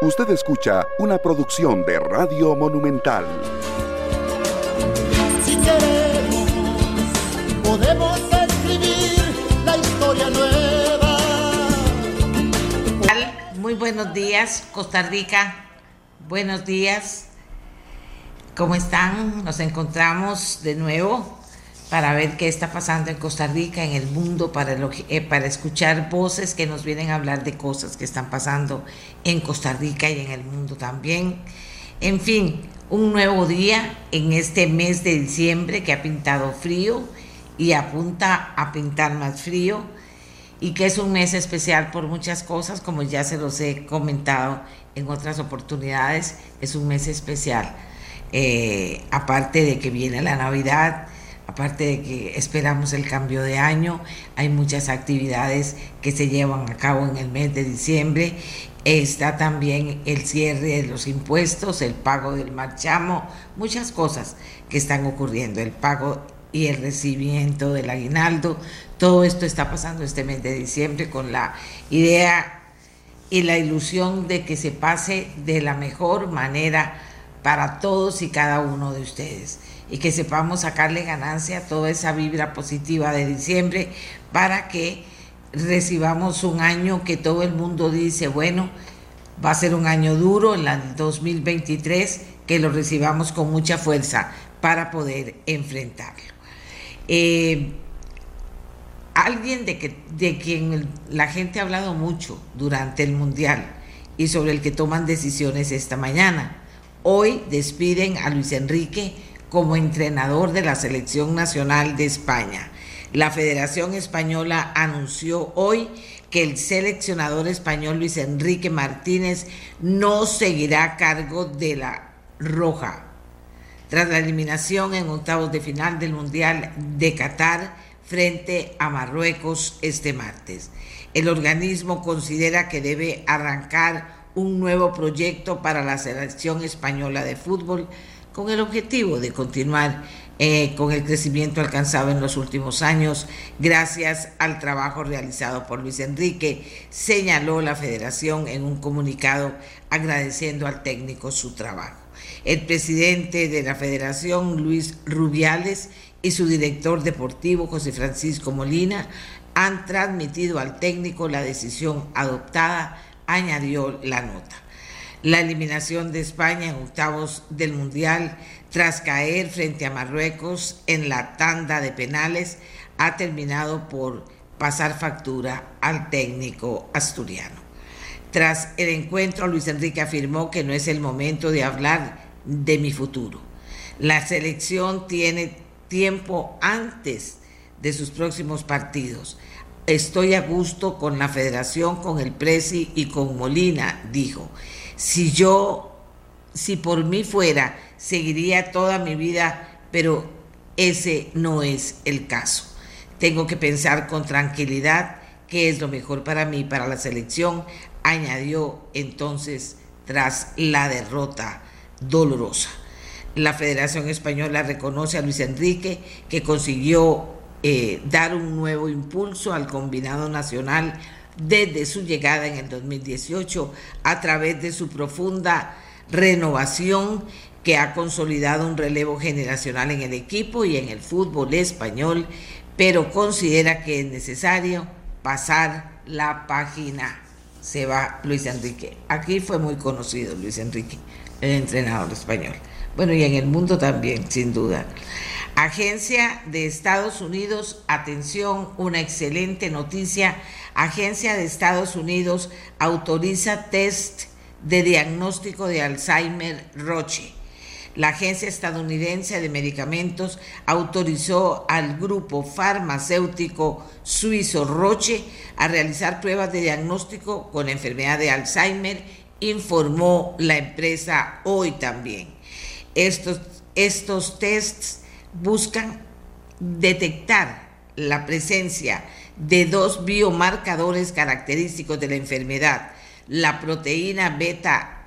Usted escucha una producción de Radio Monumental. Si queremos, podemos escribir la historia nueva. Muy buenos días, Costa Rica. Buenos días. ¿Cómo están? Nos encontramos de nuevo para ver qué está pasando en Costa Rica, en el mundo, para, eh, para escuchar voces que nos vienen a hablar de cosas que están pasando en Costa Rica y en el mundo también. En fin, un nuevo día en este mes de diciembre que ha pintado frío y apunta a pintar más frío y que es un mes especial por muchas cosas, como ya se los he comentado en otras oportunidades, es un mes especial. Eh, aparte de que viene la Navidad, aparte de que esperamos el cambio de año, hay muchas actividades que se llevan a cabo en el mes de diciembre. Está también el cierre de los impuestos, el pago del marchamo, muchas cosas que están ocurriendo, el pago y el recibimiento del aguinaldo. Todo esto está pasando este mes de diciembre con la idea y la ilusión de que se pase de la mejor manera para todos y cada uno de ustedes y que sepamos sacarle ganancia a toda esa vibra positiva de diciembre para que recibamos un año que todo el mundo dice, bueno, va a ser un año duro en el 2023, que lo recibamos con mucha fuerza para poder enfrentarlo. Eh, alguien de, que, de quien la gente ha hablado mucho durante el Mundial y sobre el que toman decisiones esta mañana. Hoy despiden a Luis Enrique como entrenador de la Selección Nacional de España. La Federación Española anunció hoy que el seleccionador español Luis Enrique Martínez no seguirá a cargo de la Roja. Tras la eliminación en octavos de final del Mundial de Qatar frente a Marruecos este martes. El organismo considera que debe arrancar un nuevo proyecto para la selección española de fútbol con el objetivo de continuar eh, con el crecimiento alcanzado en los últimos años gracias al trabajo realizado por Luis Enrique, señaló la federación en un comunicado agradeciendo al técnico su trabajo. El presidente de la federación, Luis Rubiales, y su director deportivo, José Francisco Molina, han transmitido al técnico la decisión adoptada, añadió la nota la eliminación de España en octavos del Mundial tras caer frente a Marruecos en la tanda de penales ha terminado por pasar factura al técnico asturiano. Tras el encuentro, Luis Enrique afirmó que no es el momento de hablar de mi futuro. La selección tiene tiempo antes de sus próximos partidos. Estoy a gusto con la federación, con el Presi y con Molina, dijo. Si yo, si por mí fuera, seguiría toda mi vida, pero ese no es el caso. Tengo que pensar con tranquilidad qué es lo mejor para mí, para la selección, añadió entonces tras la derrota dolorosa. La Federación Española reconoce a Luis Enrique que consiguió eh, dar un nuevo impulso al combinado nacional desde su llegada en el 2018 a través de su profunda renovación que ha consolidado un relevo generacional en el equipo y en el fútbol español, pero considera que es necesario pasar la página. Se va Luis Enrique. Aquí fue muy conocido Luis Enrique, el entrenador español. Bueno, y en el mundo también, sin duda. Agencia de Estados Unidos, atención, una excelente noticia Agencia de Estados Unidos autoriza test de diagnóstico de Alzheimer Roche. La Agencia Estadounidense de Medicamentos autorizó al grupo farmacéutico suizo Roche a realizar pruebas de diagnóstico con enfermedad de Alzheimer, informó la empresa hoy también. Estos, estos tests buscan detectar la presencia de dos biomarcadores característicos de la enfermedad, la proteína beta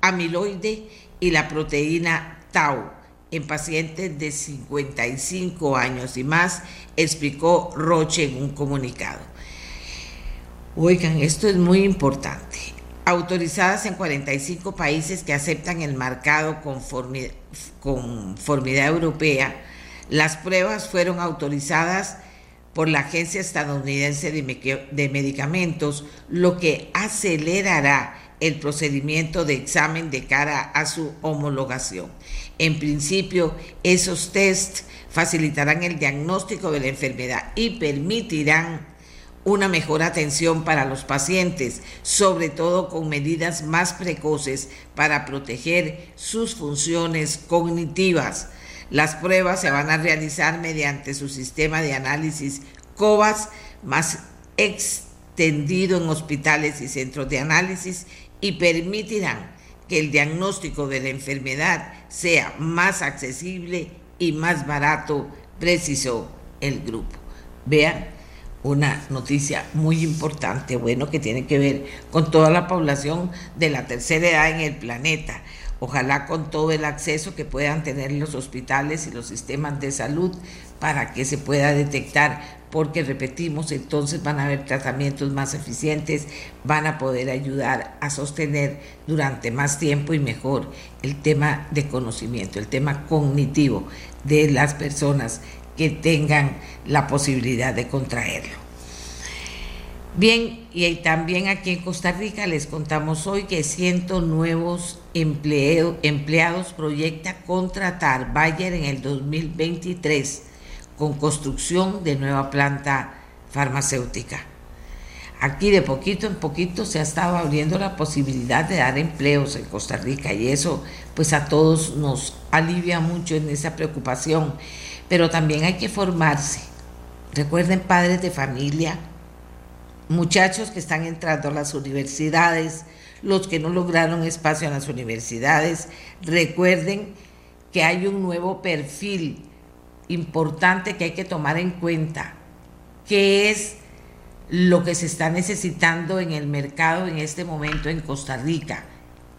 amiloide y la proteína tau en pacientes de 55 años y más, explicó Roche en un comunicado. Oigan, esto es muy importante. Autorizadas en 45 países que aceptan el marcado conformidad, europea, las pruebas fueron autorizadas por la Agencia Estadounidense de Medicamentos, lo que acelerará el procedimiento de examen de cara a su homologación. En principio, esos tests facilitarán el diagnóstico de la enfermedad y permitirán una mejor atención para los pacientes, sobre todo con medidas más precoces para proteger sus funciones cognitivas. Las pruebas se van a realizar mediante su sistema de análisis COVAS más extendido en hospitales y centros de análisis y permitirán que el diagnóstico de la enfermedad sea más accesible y más barato, precisó el grupo. Vean una noticia muy importante, bueno, que tiene que ver con toda la población de la tercera edad en el planeta. Ojalá con todo el acceso que puedan tener los hospitales y los sistemas de salud para que se pueda detectar, porque repetimos, entonces van a haber tratamientos más eficientes, van a poder ayudar a sostener durante más tiempo y mejor el tema de conocimiento, el tema cognitivo de las personas que tengan la posibilidad de contraerlo. Bien, y también aquí en Costa Rica les contamos hoy que cientos nuevos empleados proyecta contratar Bayer en el 2023 con construcción de nueva planta farmacéutica. Aquí de poquito en poquito se ha estado abriendo la posibilidad de dar empleos en Costa Rica y eso pues a todos nos alivia mucho en esa preocupación pero también hay que formarse. Recuerden padres de familia, muchachos que están entrando a las universidades, los que no lograron espacio en las universidades, recuerden que hay un nuevo perfil importante que hay que tomar en cuenta, que es lo que se está necesitando en el mercado en este momento en Costa Rica.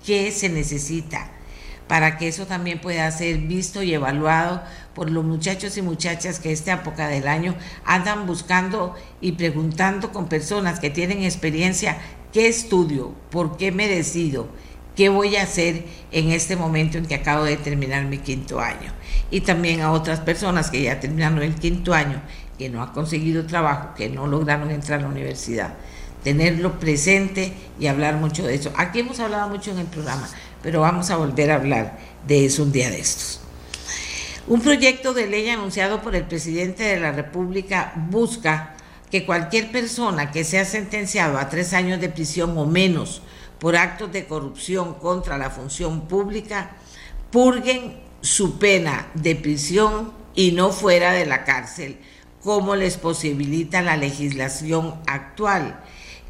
¿Qué se necesita? Para que eso también pueda ser visto y evaluado por los muchachos y muchachas que esta época del año andan buscando y preguntando con personas que tienen experiencia qué estudio, por qué me decido, qué voy a hacer en este momento en que acabo de terminar mi quinto año. Y también a otras personas que ya terminaron el quinto año, que no han conseguido trabajo, que no lograron entrar a la universidad. Tenerlo presente y hablar mucho de eso. Aquí hemos hablado mucho en el programa, pero vamos a volver a hablar de eso un día de estos. Un proyecto de ley anunciado por el presidente de la República busca que cualquier persona que sea sentenciado a tres años de prisión o menos por actos de corrupción contra la función pública purguen su pena de prisión y no fuera de la cárcel, como les posibilita la legislación actual.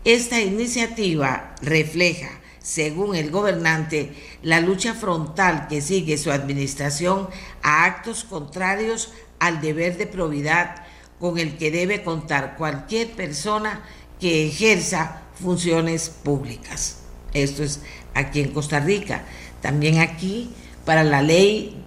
Esta iniciativa refleja según el gobernante, la lucha frontal que sigue su administración a actos contrarios al deber de probidad con el que debe contar cualquier persona que ejerza funciones públicas. Esto es aquí en Costa Rica. También aquí, para la ley,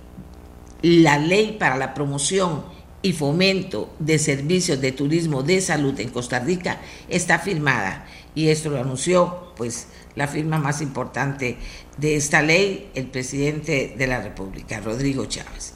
la ley para la promoción y fomento de servicios de turismo de salud en Costa Rica está firmada y esto lo anunció pues la firma más importante de esta ley, el presidente de la República, Rodrigo Chávez.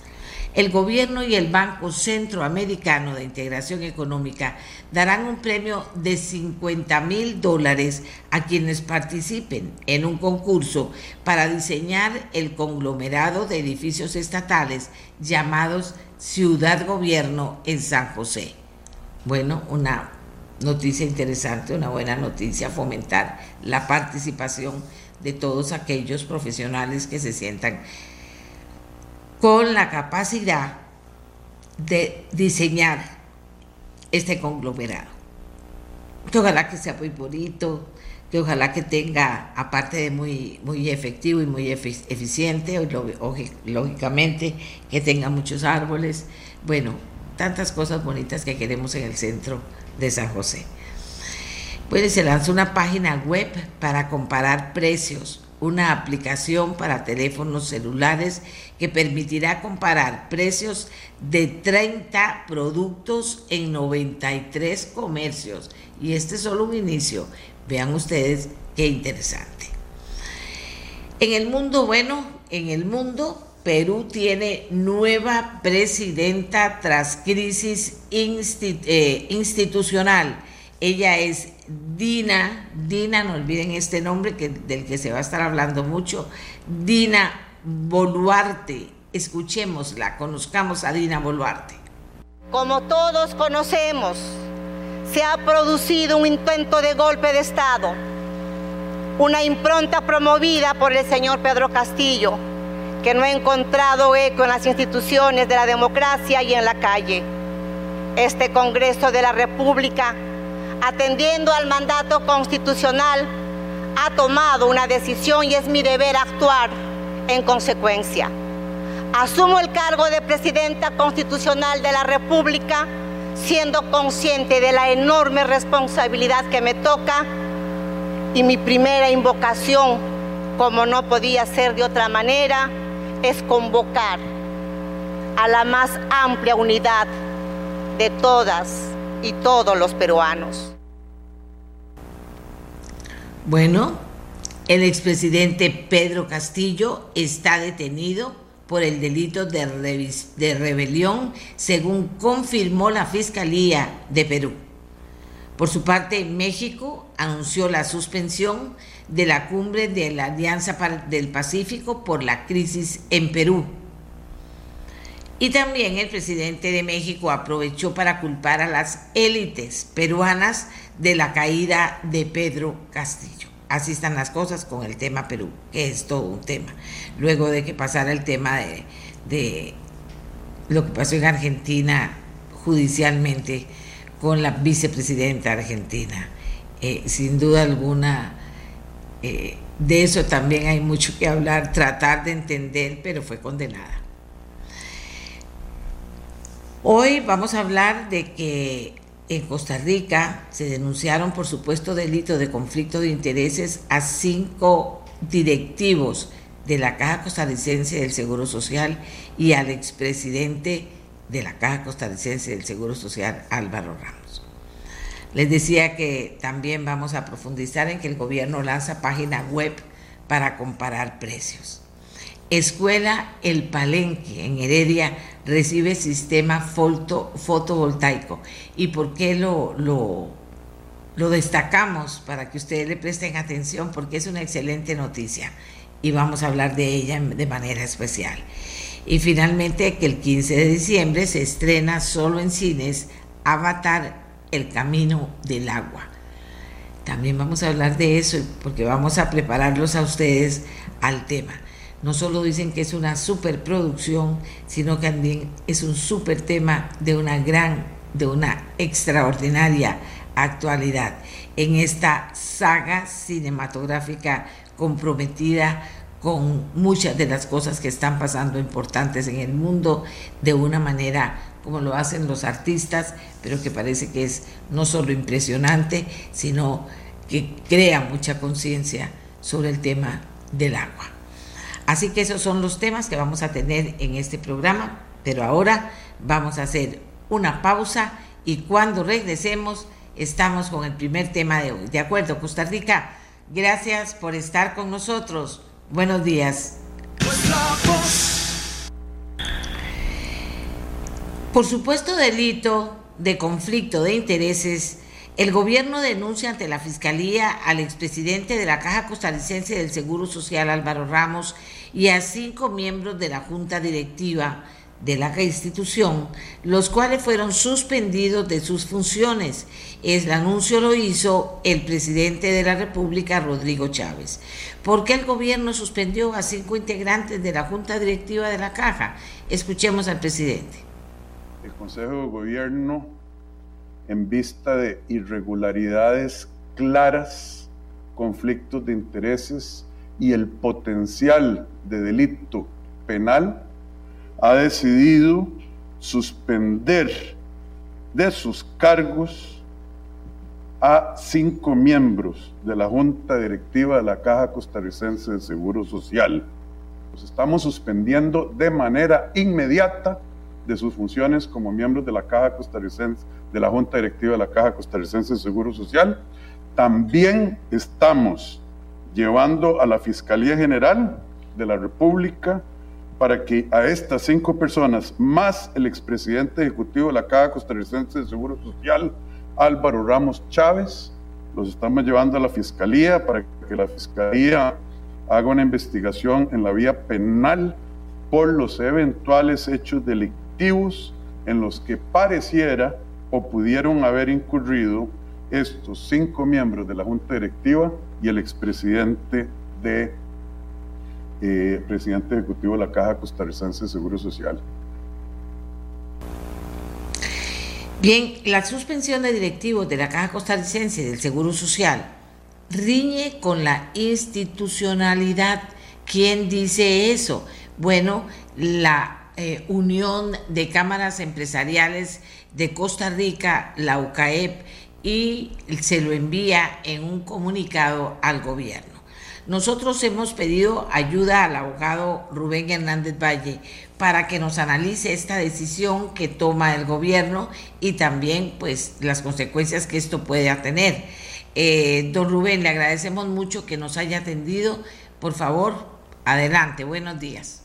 El gobierno y el Banco Centroamericano de Integración Económica darán un premio de 50 mil dólares a quienes participen en un concurso para diseñar el conglomerado de edificios estatales llamados Ciudad Gobierno en San José. Bueno, una noticia interesante, una buena noticia, fomentar la participación de todos aquellos profesionales que se sientan con la capacidad de diseñar este conglomerado. Que ojalá que sea muy bonito, que ojalá que tenga, aparte de muy, muy efectivo y muy eficiente, lógicamente, que tenga muchos árboles, bueno, tantas cosas bonitas que queremos en el centro de San José. Pues se lanzó una página web para comparar precios, una aplicación para teléfonos celulares que permitirá comparar precios de 30 productos en 93 comercios. Y este es solo un inicio. Vean ustedes qué interesante. En el mundo, bueno, en el mundo, Perú tiene nueva presidenta tras crisis eh, institucional. Ella es Dina, Dina, no olviden este nombre que, del que se va a estar hablando mucho, Dina Boluarte. Escuchémosla, conozcamos a Dina Boluarte. Como todos conocemos, se ha producido un intento de golpe de Estado, una impronta promovida por el señor Pedro Castillo, que no ha encontrado eco en las instituciones de la democracia y en la calle. Este Congreso de la República, atendiendo al mandato constitucional, ha tomado una decisión y es mi deber actuar en consecuencia. Asumo el cargo de Presidenta Constitucional de la República siendo consciente de la enorme responsabilidad que me toca y mi primera invocación, como no podía ser de otra manera, es convocar a la más amplia unidad de todas y todos los peruanos. Bueno, el expresidente Pedro Castillo está detenido por el delito de, de rebelión, según confirmó la Fiscalía de Perú. Por su parte, México anunció la suspensión de la cumbre de la Alianza del Pacífico por la crisis en Perú. Y también el presidente de México aprovechó para culpar a las élites peruanas de la caída de Pedro Castillo así están las cosas con el tema Perú, que es todo un tema. Luego de que pasara el tema de, lo que pasó en Argentina judicialmente con la vicepresidenta argentina. Eh, sin duda alguna, eh, de eso también hay mucho que hablar, tratar de entender, pero fue condenada. Hoy vamos a hablar de que en Costa Rica se denunciaron por supuesto delito de conflicto de intereses a cinco directivos de la Caja Costarricense del Seguro Social y al expresidente de la Caja Costarricense del Seguro Social, Álvaro Ramos. Les decía que también vamos a profundizar en que el gobierno lanza página web para comparar precios. Escuela El Palenque en Heredia recibe sistema foto, fotovoltaico. ¿Y por qué lo, lo destacamos? Para que ustedes le presten atención porque es una excelente noticia y vamos a hablar de ella de manera especial. Y finalmente que el 15 de diciembre se estrena solo en cines Avatar, el camino del agua. También vamos a hablar de eso porque vamos a prepararlos a ustedes al tema no solo dicen que es una superproducción, sino que también es un super tema de una gran, de una extraordinaria actualidad en esta saga cinematográfica comprometida con muchas de las cosas que están pasando importantes en el mundo de una manera como lo hacen los artistas, pero que parece que es no solo impresionante, sino que crea mucha conciencia sobre el tema del agua. Así que esos son los temas que vamos a tener en este programa, pero ahora vamos a hacer una pausa y cuando regresemos estamos con el primer tema de hoy. De acuerdo, Costa Rica, gracias por estar con nosotros. Buenos días. Por supuesto delito de conflicto de intereses el gobierno denuncia ante la Fiscalía al expresidente de la Caja Costarricense del Seguro Social Álvaro Ramos y a cinco miembros de la Junta Directiva de la institución, los cuales fueron suspendidos de sus funciones. El anuncio lo hizo el presidente de la República, Rodrigo Chávez. ¿Por qué el gobierno suspendió a cinco integrantes de la Junta Directiva de la Caja? Escuchemos al presidente. El Consejo de Gobierno en vista de irregularidades claras, conflictos de intereses y el potencial de delito penal, ha decidido suspender de sus cargos a cinco miembros de la Junta Directiva de la Caja Costarricense de Seguro Social. Los estamos suspendiendo de manera inmediata de sus funciones como miembros de la Caja Costarricense, de la Junta Directiva de la Caja Costarricense de Seguro Social, también estamos llevando a la Fiscalía General de la República para que a estas cinco personas, más el expresidente ejecutivo de la Caja Costarricense de Seguro Social, Álvaro Ramos Chávez, los estamos llevando a la Fiscalía para que la Fiscalía haga una investigación en la vía penal por los eventuales hechos delictivos en los que pareciera o pudieron haber incurrido estos cinco miembros de la Junta Directiva y el expresidente de eh, presidente ejecutivo de la Caja Costarricense de Seguro Social. Bien, la suspensión de directivos de la Caja Costarricense del Seguro Social riñe con la institucionalidad. ¿Quién dice eso? Bueno, la eh, Unión de Cámaras Empresariales de Costa Rica, la UCAEP, y se lo envía en un comunicado al gobierno. Nosotros hemos pedido ayuda al abogado Rubén Hernández Valle para que nos analice esta decisión que toma el gobierno y también pues las consecuencias que esto puede tener. Eh, don Rubén, le agradecemos mucho que nos haya atendido. Por favor, adelante. Buenos días.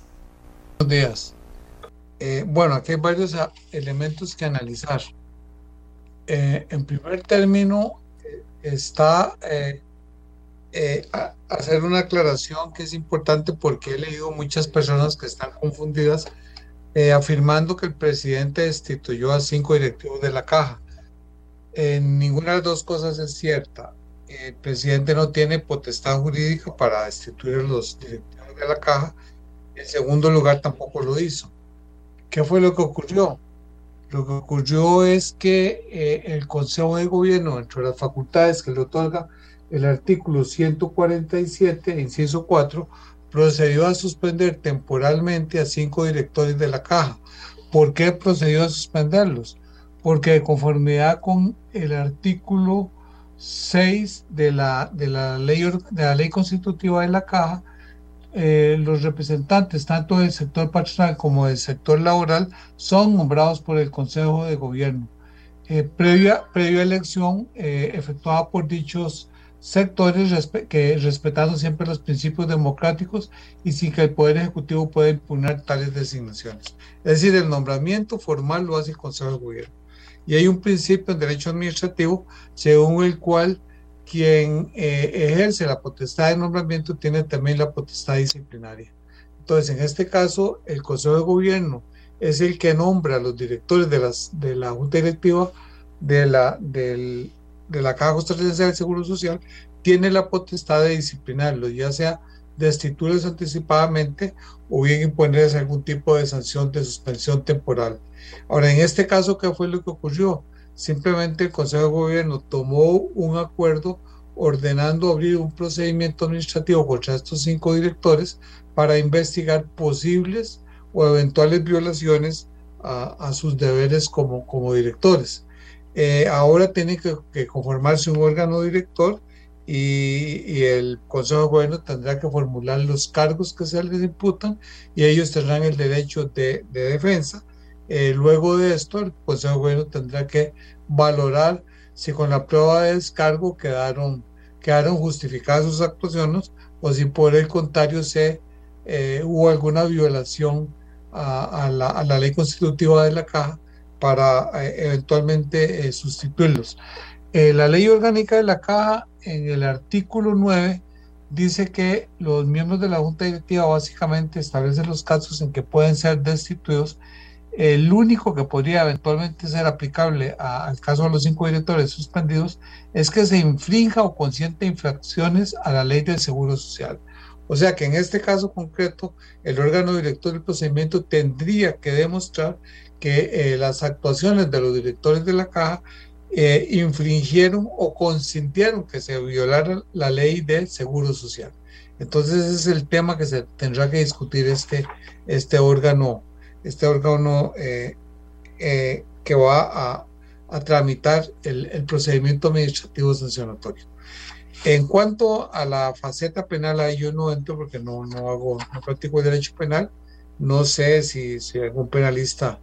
Buenos días. Eh, bueno, aquí hay varios elementos que analizar. Eh, en primer término, está eh, hacer una aclaración que es importante porque he leído muchas personas que están confundidas afirmando que el presidente destituyó a cinco directivos de la caja. Ninguna de las dos cosas es cierta. El presidente no tiene potestad jurídica para destituir a los directivos de la caja. En segundo lugar, tampoco lo hizo. ¿Qué fue lo que ocurrió? Lo que ocurrió es que eh, el Consejo de Gobierno, entre las facultades que le otorga el artículo 147, inciso 4, procedió a suspender temporalmente a cinco directores de la caja. ¿Por qué procedió a suspenderlos? Porque de conformidad con el artículo 6 de la, de la, ley, de la ley constitutiva de la caja, eh, los representantes tanto del sector patronal como del sector laboral son nombrados por el Consejo de Gobierno. Eh, previa, previa elección eh, efectuada por dichos sectores que respetando siempre los principios democráticos y sin que el Poder Ejecutivo pueda impugnar tales designaciones. Es decir, el nombramiento formal lo hace el Consejo de Gobierno. Y hay un principio en derecho administrativo según el cual quien eh, ejerce la potestad de nombramiento tiene también la potestad disciplinaria. Entonces, en este caso, el Consejo de Gobierno es el que nombra a los directores de, las, de la Junta Directiva de la, del, de la Caja Costarricense del Seguro Social tiene la potestad de disciplinarlos, ya sea destituirlos anticipadamente o bien imponerles algún tipo de sanción de suspensión temporal. Ahora, en este caso, ¿qué fue lo que ocurrió? Simplemente el Consejo de Gobierno tomó un acuerdo ordenando abrir un procedimiento administrativo contra estos cinco directores para investigar posibles o eventuales violaciones a, sus deberes como, como directores. Eh, ahora tiene que, conformarse un órgano director y, el Consejo de Gobierno tendrá que formular los cargos que se les imputan y ellos tendrán el derecho de, defensa. Eh, luego de esto, el Consejo de Gobierno tendrá que valorar si con la prueba de descargo quedaron, quedaron justificadas sus actuaciones o si por el contrario eh, hubo alguna violación a, la, a la ley constitutiva de la caja para eh, eventualmente sustituirlos. La ley orgánica de la caja en el artículo 9 dice que los miembros de la junta directiva básicamente establecen los casos en que pueden ser destituidos. El único que podría eventualmente ser aplicable al caso de los cinco directores suspendidos es que se infrinja o consiente infracciones a la ley del Seguro Social. O sea que en este caso concreto, el órgano director del procedimiento tendría que demostrar que eh, las actuaciones de los directores de la caja eh, infringieron o consintieron que se violara la ley del seguro social. Entonces ese es el tema que se tendrá que discutir este, este órgano, este órgano eh, que va a, a tramitar el, el, procedimiento administrativo sancionatorio. En cuanto a la faceta penal, ahí yo no entro porque no, no hago, no practico el derecho penal. No sé si, si algún penalista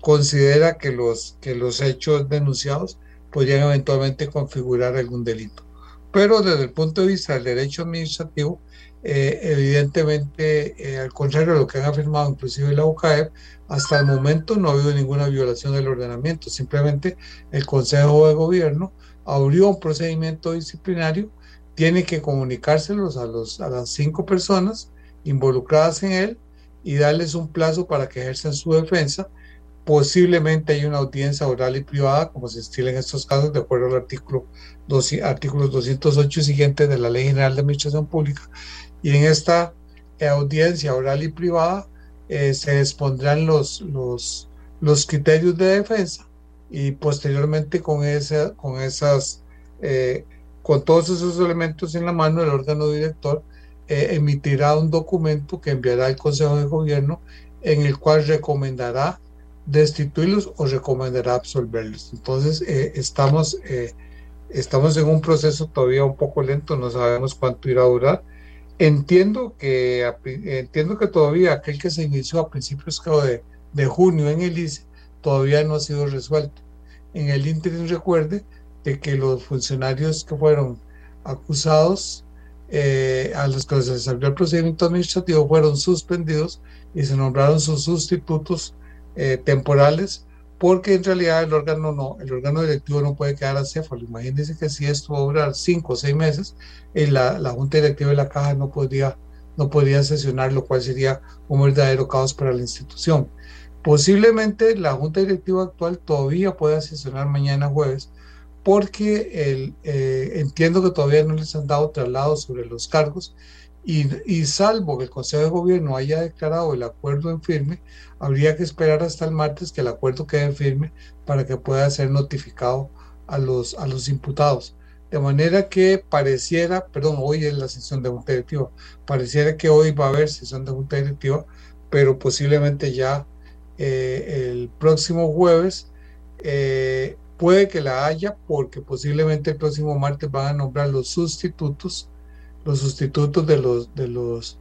considera que los, que los hechos denunciados podrían eventualmente configurar algún delito. pero desde el punto de vista del derecho administrativo, eh, evidentemente, eh, al contrario de lo que han afirmado inclusive la UCAEP, hasta el momento no ha habido ninguna violación del ordenamiento, simplemente el Consejo de Gobierno abrió un procedimiento disciplinario, tiene que comunicárselos a, los, a las cinco personas involucradas en él y darles un plazo para que ejerzan su defensa. Posiblemente hay una audiencia oral y privada, como se estila en estos casos, de acuerdo al artículo 12, artículos 208 y siguientes de la Ley General de Administración Pública. Y en esta audiencia oral y privada eh, se expondrán los, los, los criterios de defensa y posteriormente con, esa, con esas, eh, con todos esos elementos en la mano, el órgano director eh, emitirá un documento que enviará al Consejo de Gobierno en el cual recomendará destituirlos o recomendará absolverlos. Entonces, estamos, estamos en un proceso todavía un poco lento, no sabemos cuánto irá a durar Entiendo que, entiendo que todavía aquel que se inició a principios de, de junio en el ICE todavía no ha sido resuelto. En el ínterin recuerde de que los funcionarios que fueron acusados eh, a los que se les abrió el procedimiento administrativo fueron suspendidos y se nombraron sus sustitutos eh, temporales porque en realidad el órgano no, el órgano directivo no puede quedar acéfalo. Imagínense que si esto va a durar cinco o seis meses, eh, la, la, junta directiva de la caja no podría, no podría sesionar, lo cual sería un verdadero caos para la institución. Posiblemente la junta directiva actual todavía pueda sesionar mañana jueves, porque el, eh, entiendo que todavía no les han dado traslado sobre los cargos y, salvo que el Consejo de Gobierno haya declarado el acuerdo en firme, habría que esperar hasta el martes que el acuerdo quede firme para que pueda ser notificado a los, a los imputados. De manera que pareciera, perdón, hoy es la sesión de junta directiva, pareciera que hoy va a haber sesión de junta directiva, pero posiblemente ya eh, el próximo jueves eh, puede que la haya porque posiblemente el próximo martes van a nombrar los sustitutos los sustitutos de los, de los,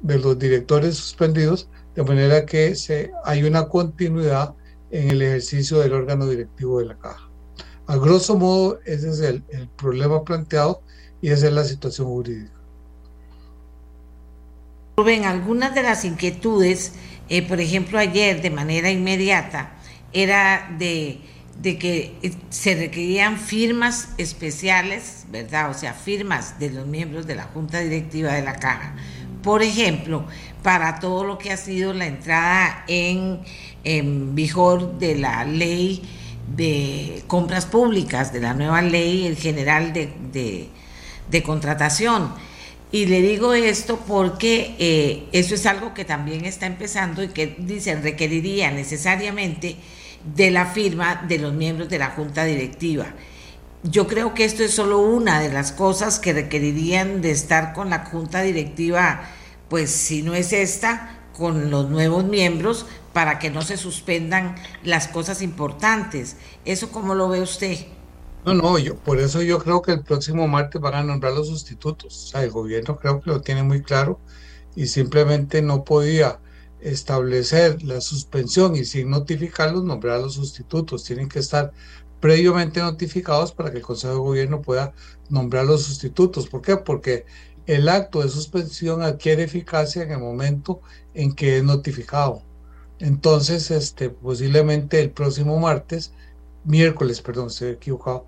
de los directores suspendidos, de manera que se, hay una continuidad en el ejercicio del órgano directivo de la caja. A grosso modo, ese es el, el problema planteado y esa es la situación jurídica. Rubén, algunas de las inquietudes, eh, por ejemplo, ayer de manera inmediata, era de de que eh, se requerían firmas especiales, ¿verdad? O sea, firmas de los miembros de la Junta Directiva de la Caja. Por ejemplo, para todo lo que ha sido la entrada en, vigor de la ley de compras públicas, de la nueva ley general de, de, contratación. Y le digo esto porque eh, eso es algo que también está empezando y que dicen requeriría necesariamente de la firma de los miembros de la junta directiva. Yo creo que esto es solo una de las cosas que requerirían de estar con la junta directiva, pues si no es esta, con los nuevos miembros para que no se suspendan las cosas importantes. ¿Eso cómo lo ve usted? No, no, yo por eso yo creo que el próximo martes van a nombrar los sustitutos. O sea, el gobierno creo que lo tiene muy claro y simplemente no podía establecer la suspensión y sin notificarlos, nombrar a los sustitutos. Tienen que estar previamente notificados para que el Consejo de Gobierno pueda nombrar los sustitutos. ¿Por qué? Porque el acto de suspensión adquiere eficacia en el momento en que es notificado. Entonces, este, posiblemente el próximo martes, miércoles, perdón, estoy equivocado,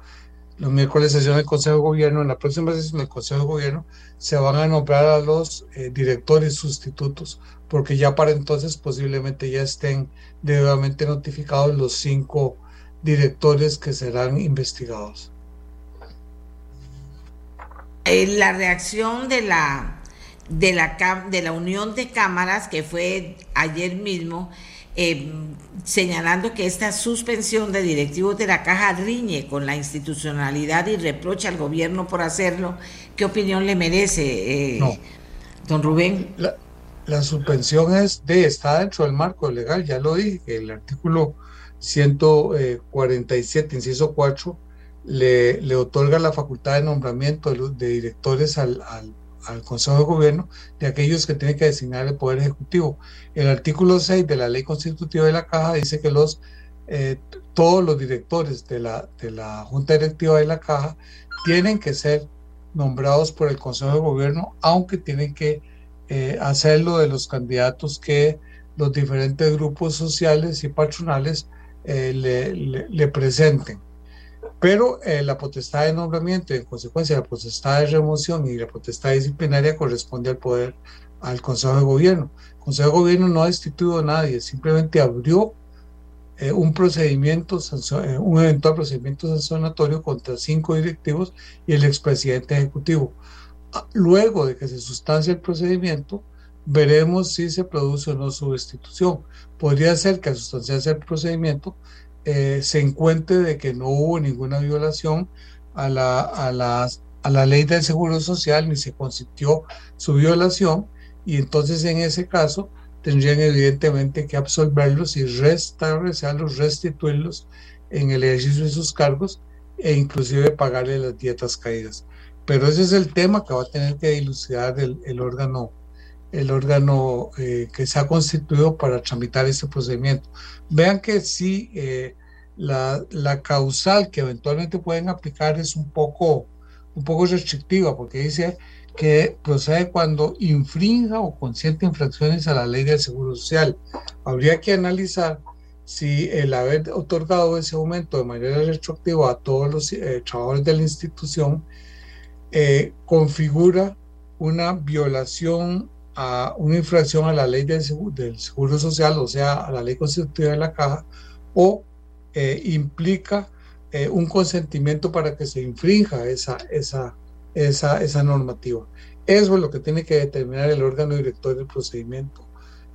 los miércoles sesión del Consejo de Gobierno, en la próxima sesión del Consejo de Gobierno, se van a nombrar a los eh, directores sustitutos porque ya para entonces posiblemente ya estén debidamente notificados los cinco directores que serán investigados. Eh, la reacción de la, de la, de la Unión de Cámaras, que fue ayer mismo, eh, señalando que esta suspensión de directivos de la caja riñe con la institucionalidad y reprocha al gobierno por hacerlo. ¿Qué opinión le merece, eh, don Rubén? La suspensión es de, está dentro del marco legal, ya lo dije, que el artículo 147, inciso 4, le, le otorga la facultad de nombramiento de, directores al, al, Consejo de Gobierno de aquellos que tienen que designar el Poder Ejecutivo. El artículo 6 de la Ley Constitutiva de la Caja dice que los, eh, todos los directores de la, de la Junta Directiva de la Caja tienen que ser nombrados por el Consejo de Gobierno, aunque tienen que eh, hacerlo de los candidatos que los diferentes grupos sociales y patronales eh, le, presenten. Pero eh, la potestad de nombramiento y en consecuencia la potestad de remoción y la potestad disciplinaria corresponde al poder al Consejo de Gobierno. El Consejo de Gobierno no ha destituido a nadie, simplemente abrió eh, un procedimiento, eh, un eventual procedimiento sancionatorio contra cinco directivos y el expresidente ejecutivo. Ah, luego de que se sustancie el procedimiento, veremos si se produce o no su destitución. Podría ser que al sustanciarse el procedimiento eh, se encuentre de que no hubo ninguna violación a la, a, la, a la ley del Seguro Social ni se consintió su violación y entonces en ese caso tendrían evidentemente que absolverlos y restablecerlos, restituirlos en el ejercicio de sus cargos e inclusive pagarle las dietas caídas. Pero ese es el tema que va a tener que dilucidar el, órgano, el órgano eh, que se ha constituido para tramitar este procedimiento. Vean que sí, eh, la, la, causal que eventualmente pueden aplicar es un poco, un poco restrictiva, porque dice que procede cuando infrinja o consiente infracciones a la ley del Seguro Social. Habría que analizar si el haber otorgado ese aumento de manera retroactiva a todos los eh, trabajadores de la institución eh, configura una violación a una infracción a la ley del seguro, social, o sea, a la ley constitutiva de la caja, o eh, implica un consentimiento para que se infrinja esa, esa, esa, esa normativa. Eso es lo que tiene que determinar el órgano director del procedimiento.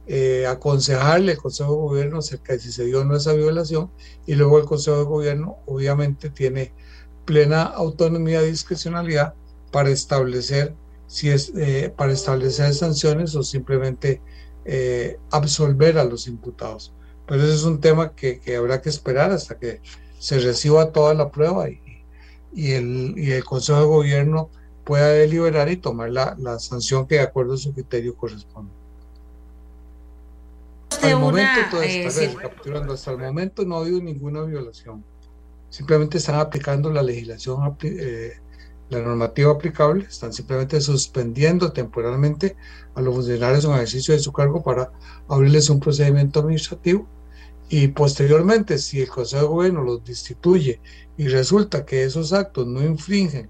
Eh, aconsejarle al Consejo de Gobierno acerca de si se dio o no esa violación y luego el Consejo de Gobierno obviamente tiene plena autonomía y discrecionalidad para establecer si es eh, para establecer sanciones o simplemente eh, absolver a los imputados. Pero ese es un tema que, que, habrá que esperar hasta que se reciba toda la prueba y, y el, y el Consejo de Gobierno pueda deliberar y tomar la, la sanción que de acuerdo a su criterio corresponde. Hasta el, momento, eh, hasta el momento no ha habido ninguna violación. Simplemente están aplicando la legislación, eh, la normativa aplicable, están simplemente suspendiendo temporalmente a los funcionarios en ejercicio de su cargo para abrirles un procedimiento administrativo. Y posteriormente, si el Consejo de Gobierno los destituye y resulta que esos actos no infringen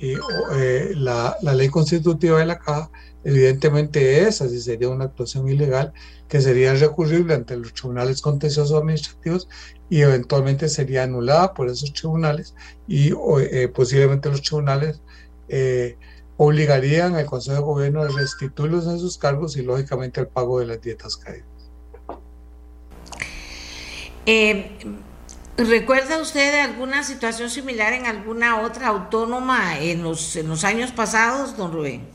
eh, la, la, ley constitutiva de la Caja, evidentemente esa sí sería una actuación ilegal que sería recurrible ante los tribunales contenciosos administrativos y eventualmente sería anulada por esos tribunales y eh, posiblemente los tribunales eh, obligarían al Consejo de Gobierno a restituirlos en sus cargos y lógicamente al pago de las dietas caídas. ¿Recuerda usted alguna situación similar en alguna otra autónoma en los, en los años pasados, don Rubén?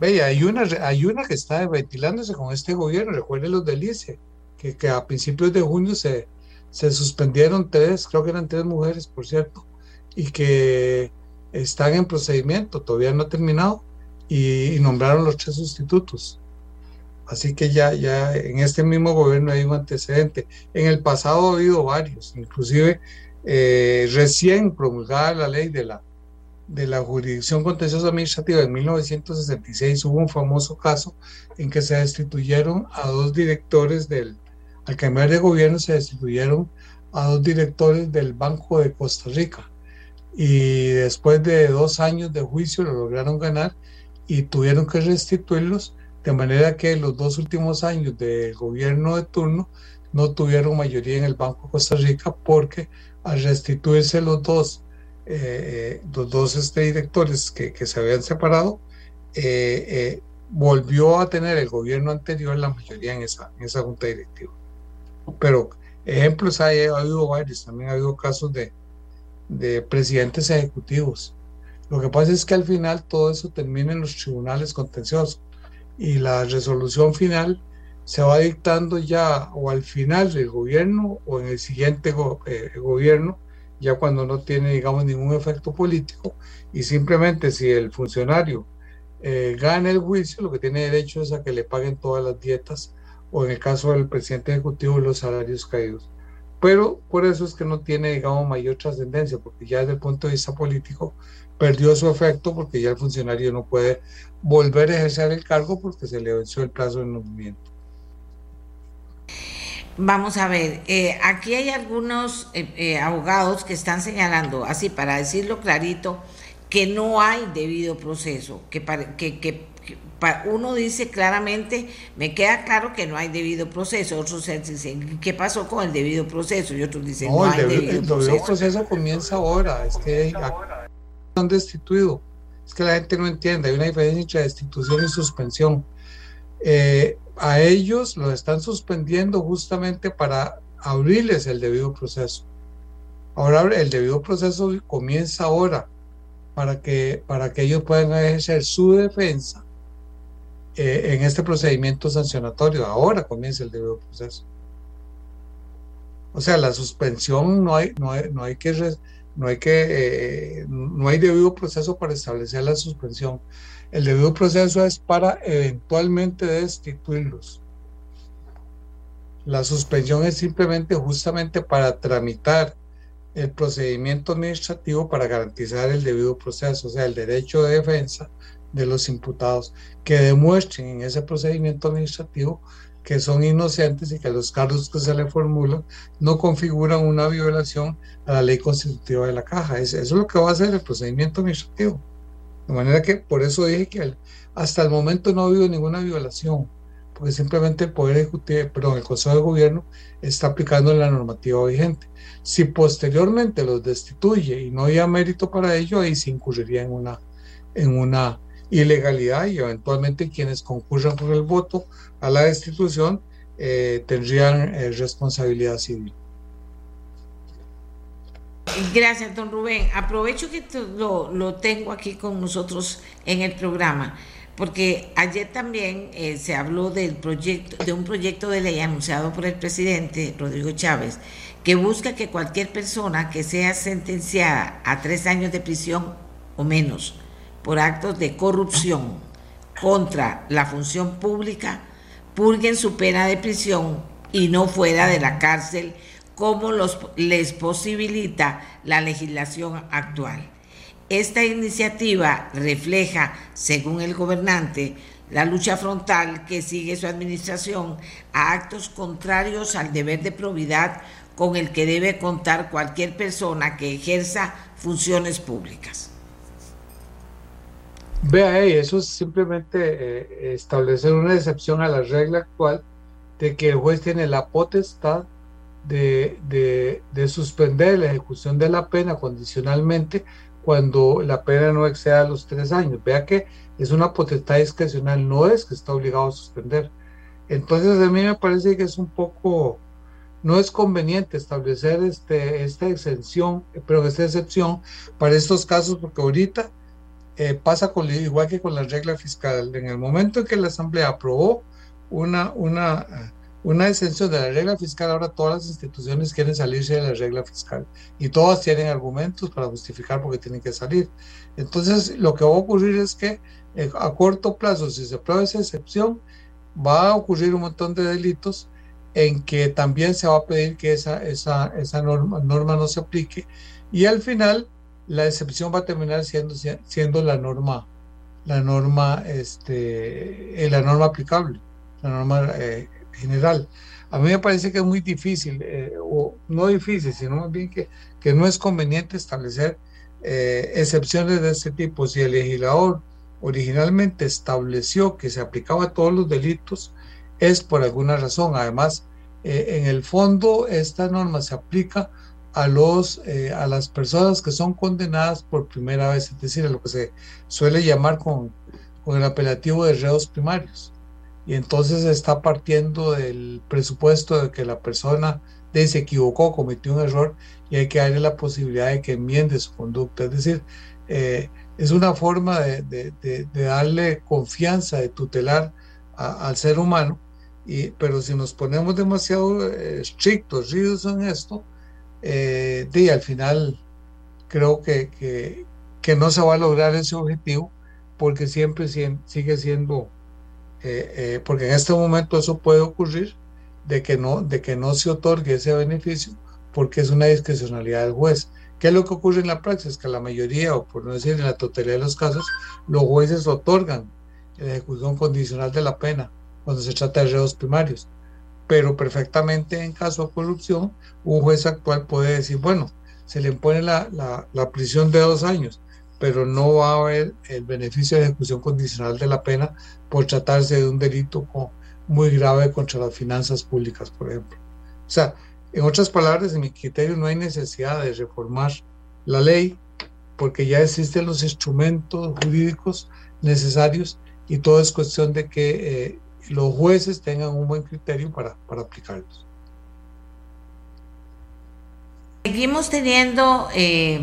Ve, hay una, hay una que está ventilándose con este gobierno, recuerde los delicias, que, que a principios de junio se, se suspendieron tres, creo que eran tres mujeres, por cierto, y que están en procedimiento, todavía no ha terminado, y nombraron los tres sustitutos. Así que ya, ya en este mismo gobierno hay un antecedente. En el pasado ha habido varios, inclusive eh, recién promulgada la ley de la, de la jurisdicción contenciosa administrativa en 1966 hubo un famoso caso en que se destituyeron a dos directores del, al cambiar de gobierno se destituyeron a dos directores del Banco de Costa Rica y después de dos años de juicio lo lograron ganar y tuvieron que restituirlos de manera que los dos últimos años del gobierno de turno no tuvieron mayoría en el Banco de Costa Rica porque al restituirse los dos, eh, los dos este, directores que, se habían separado, eh, eh, volvió a tener el gobierno anterior la mayoría en esa, en esa junta directiva. Pero ejemplos hay, ha habido varios, también ha habido casos de, de presidentes ejecutivos. Lo que pasa es que al final todo eso termina en los tribunales contenciosos y la resolución final se va dictando ya o al final del gobierno o en el siguiente eh, gobierno, ya cuando no tiene, digamos, ningún efecto político, y simplemente si el funcionario eh, gana el juicio, lo que tiene derecho es a que le paguen todas las dietas, o en el caso del presidente ejecutivo, los salarios caídos. pero por eso es que no tiene, digamos, mayor trascendencia, porque ya desde el punto de vista político perdió su efecto porque ya el funcionario no puede volver a ejercer el cargo porque se le venció el plazo de nombramiento. Vamos a ver, eh, aquí hay algunos eh, eh, abogados que están señalando, así para decirlo clarito, que no hay debido proceso, que, que, que, uno dice claramente, me queda claro que no hay debido proceso, otros dicen, ¿qué pasó con el debido proceso? Y otros dicen, no, hay debido, el proceso. debido proceso comienza ahora, es que han destituido, es que la gente no entiende, hay una diferencia entre destitución y suspensión. Eh, a ellos lo están suspendiendo justamente para abrirles el debido proceso. Ahora el debido proceso comienza ahora para que, para que ellos puedan ejercer su defensa eh, en este procedimiento sancionatorio. Ahora comienza el debido proceso. O sea, la suspensión no hay, no hay, no hay que, no hay que, eh, no hay debido proceso para establecer la suspensión. El debido proceso es para eventualmente destituirlos. La suspensión es simplemente justamente para tramitar el procedimiento administrativo para garantizar el debido proceso, o sea, el derecho de defensa de los imputados, que demuestren en ese procedimiento administrativo que son inocentes y que los cargos que se le formulan no configuran una violación a la ley constitutiva de la caja. Eso es lo que va a hacer el procedimiento administrativo. De manera que por eso dije que hasta el momento no ha habido ninguna violación, porque simplemente el Poder Ejecutivo, perdón, el Consejo de Gobierno está aplicando la normativa vigente. Si posteriormente los destituye y no haya mérito para ello, ahí se incurriría en una, en una ilegalidad y eventualmente quienes concurran con el voto a la destitución eh, tendrían eh, responsabilidad civil. Gracias, don Rubén. Aprovecho que lo, lo, tengo aquí con nosotros en el programa, porque ayer también eh, se habló del proyecto, de un proyecto de ley anunciado por el presidente Rodrigo Chávez, que busca que cualquier persona que sea sentenciada a tres años de prisión o menos por actos de corrupción contra la función pública purguen su pena de prisión y no fuera de la cárcel como los, les posibilita la legislación actual. Esta iniciativa refleja, según el gobernante, la lucha frontal que sigue su administración a actos contrarios al deber de probidad con el que debe contar cualquier persona que ejerza funciones públicas. Vea, eso es simplemente eh, establecer una excepción a la regla actual de que el juez tiene la potestad de, suspender la ejecución de la pena condicionalmente cuando la pena no exceda los tres años. Vea que es una potestad discrecional, no es que está obligado a suspender. Entonces a mí me parece que es un poco, no es conveniente establecer este, esta exención, pero esta excepción para estos casos, porque ahorita eh, pasa con, igual que con la regla fiscal. En el momento en que la Asamblea aprobó una, una una exención de la regla fiscal, ahora todas las instituciones quieren salirse de la regla fiscal y todas tienen argumentos para justificar por qué tienen que salir. Entonces, lo que va a ocurrir es que eh, a corto plazo, si se aprueba esa excepción, va a ocurrir un montón de delitos en que también se va a pedir que esa, esa, esa norma, norma no se aplique y al final la excepción va a terminar siendo, siendo la norma la norma este eh, la norma aplicable la norma eh, general. A mí me parece que es muy difícil, eh, o no difícil, sino más bien que, que no es conveniente establecer excepciones de este tipo. Si el legislador originalmente estableció que se aplicaba a todos los delitos, es por alguna razón. Además, en el fondo, esta norma se aplica a, los, a las personas que son condenadas por primera vez, es decir, a lo que se suele llamar con, con el apelativo de reos primarios y entonces está partiendo del presupuesto de que la persona se equivocó, cometió un error y hay que darle la posibilidad de que enmiende su conducta. Es decir, eh, es una forma de, darle confianza, de tutelar al ser humano, y, pero si nos ponemos demasiado eh, estrictos, rígidos en esto, eh, al final creo que, que, que, no se va a lograr ese objetivo porque siempre sigue siendo eh, eh, porque en este momento eso puede ocurrir de que, no, de que no se otorgue ese beneficio porque es una discrecionalidad del juez. ¿Qué es lo que ocurre en la praxis? Que la mayoría, o por no decir en la totalidad de los casos, los jueces otorgan la ejecución condicional de la pena cuando se trata de reos primarios. Pero perfectamente en caso de corrupción, un juez actual puede decir, bueno, se le impone la, la, prisión de dos años, pero no va a haber el beneficio de ejecución condicional de la pena por tratarse de un delito muy grave contra las finanzas públicas, por ejemplo. O sea, en otras palabras, en mi criterio no hay necesidad de reformar la ley porque ya existen los instrumentos jurídicos necesarios y todo es cuestión de que eh, los jueces tengan un buen criterio para, para aplicarlos. Seguimos teniendo eh,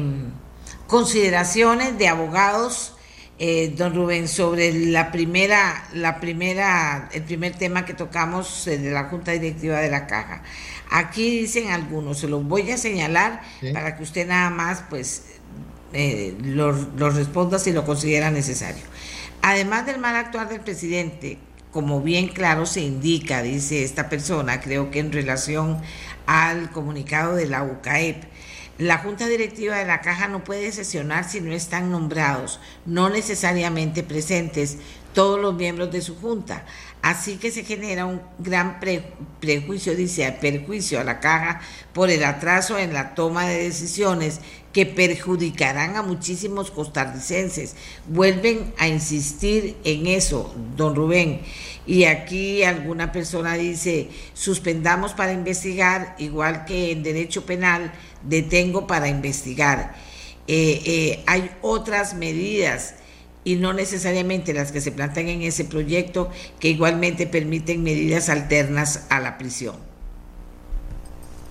consideraciones de abogados, eh, don Rubén, sobre la primera, la primera, el primer tema que tocamos de la Junta Directiva de la Caja. Aquí dicen algunos, se los voy a señalar para que usted nada más pues eh, lo, lo responda si lo considera necesario. Además del mal actuar del presidente, como bien claro se indica, dice esta persona, creo que en relación al comunicado de la UCAEP, la Junta Directiva de la Caja no puede sesionar si no están nombrados, no necesariamente presentes todos los miembros de su Junta. Así que se genera un gran prejuicio, dice, perjuicio a la caja por el atraso en la toma de decisiones que perjudicarán a muchísimos costarricenses. Vuelven a insistir en eso, don Rubén. Y aquí alguna persona dice, suspendamos para investigar, igual que en derecho penal, detengo para investigar. Eh, eh, hay otras medidas y no necesariamente las que se plantean en ese proyecto, que igualmente permiten medidas alternas a la prisión.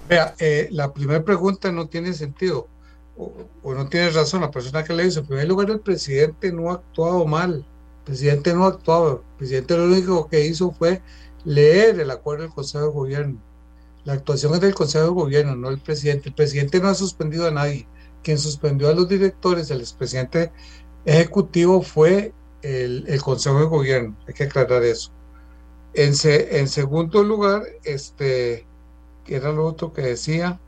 Vea, eh, la primera pregunta no tiene sentido, o, no tiene razón la persona que le hizo. En primer lugar, el presidente no ha actuado mal, el presidente no ha actuado, el presidente lo único que hizo fue leer el acuerdo del Consejo de Gobierno. La actuación es del Consejo de Gobierno, no el presidente. El presidente no ha suspendido a nadie. Quien suspendió a los directores, el expresidente ejecutivo fue el, Consejo de Gobierno, hay que aclarar eso. En, en segundo lugar, este, era lo otro que decía,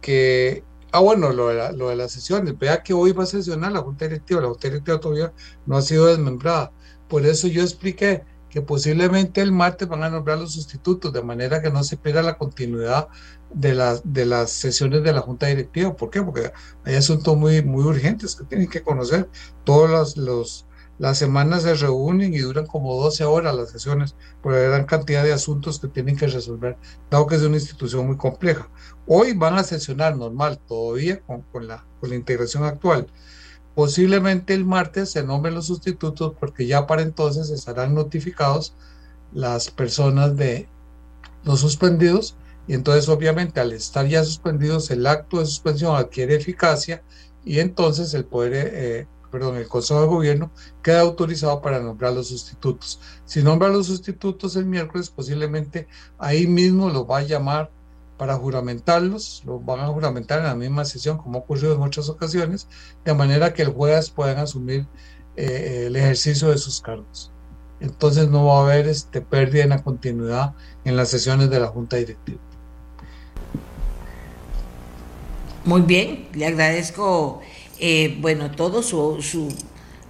que, ah, bueno, lo de, la, de las sesiones, vea que hoy va a sesionar la Junta Directiva, la Junta Directiva todavía no ha sido desmembrada. Por eso yo expliqué que posiblemente el martes van a nombrar los sustitutos, de manera que no se pierda la continuidad de, las de las sesiones de la Junta Directiva. ¿Por qué? Porque hay asuntos muy, muy urgentes que tienen que conocer. Todas los, las semanas se reúnen y duran como 12 horas las sesiones por la gran cantidad de asuntos que tienen que resolver, dado que es una institución muy compleja. Hoy van a sesionar normal, todavía con, con, la, con la integración actual. Posiblemente el martes se nombren los sustitutos porque ya para entonces estarán notificados las personas de los suspendidos. Y entonces obviamente al estar ya suspendidos el acto de suspensión adquiere eficacia y entonces el poder, eh, perdón, el Consejo de Gobierno queda autorizado para nombrar los sustitutos. Si nombra los sustitutos el miércoles, posiblemente ahí mismo lo va a llamar para juramentarlos, los van a juramentar en la misma sesión como ha ocurrido en muchas ocasiones, de manera que el juez puedan asumir eh, el ejercicio de sus cargos. Entonces no va a haber este, pérdida en la continuidad en las sesiones de la Junta Directiva. Muy bien, le agradezco, eh, bueno, todo su, su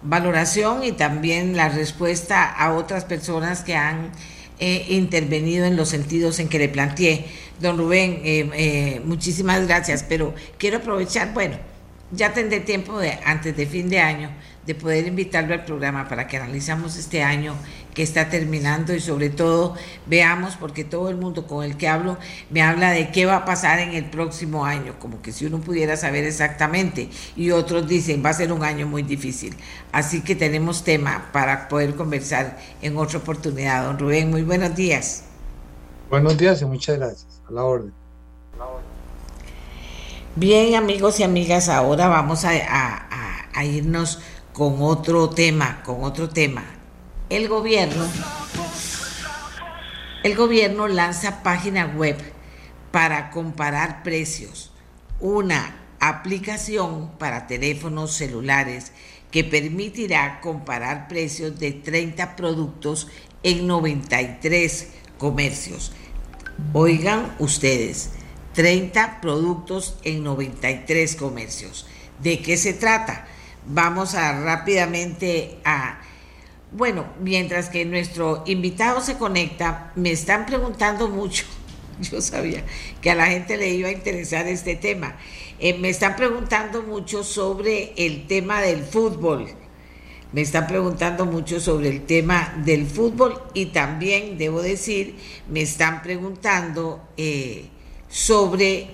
valoración y también la respuesta a otras personas que han eh, intervenido en los sentidos en que le planteé. Don Rubén, eh, eh, muchísimas gracias, pero quiero aprovechar, bueno, ya tendré tiempo de, antes de fin de año de poder invitarlo al programa para que analizamos este año que está terminando y sobre todo veamos, porque todo el mundo con el que hablo me habla de qué va a pasar en el próximo año, como que si uno pudiera saber exactamente, y otros dicen va a ser un año muy difícil. Así que tenemos tema para poder conversar en otra oportunidad. Don Rubén, muy buenos días. Buenos días y muchas gracias. A la orden. Bien, amigos y amigas, ahora vamos a, a irnos con otro tema, con otro tema. El gobierno, el gobierno lanza página web para comparar precios, una aplicación para teléfonos celulares que permitirá comparar precios de 30 productos en 93 comercios. Oigan ustedes, 30 productos en 93 comercios. ¿De qué se trata? Vamos a rápidamente a... Bueno, mientras que nuestro invitado se conecta, me están preguntando mucho. Yo sabía que a la gente le iba a interesar este tema. Eh, me están preguntando mucho sobre el tema del fútbol. Me están preguntando mucho sobre el tema del fútbol y también, debo decir, me están preguntando eh, sobre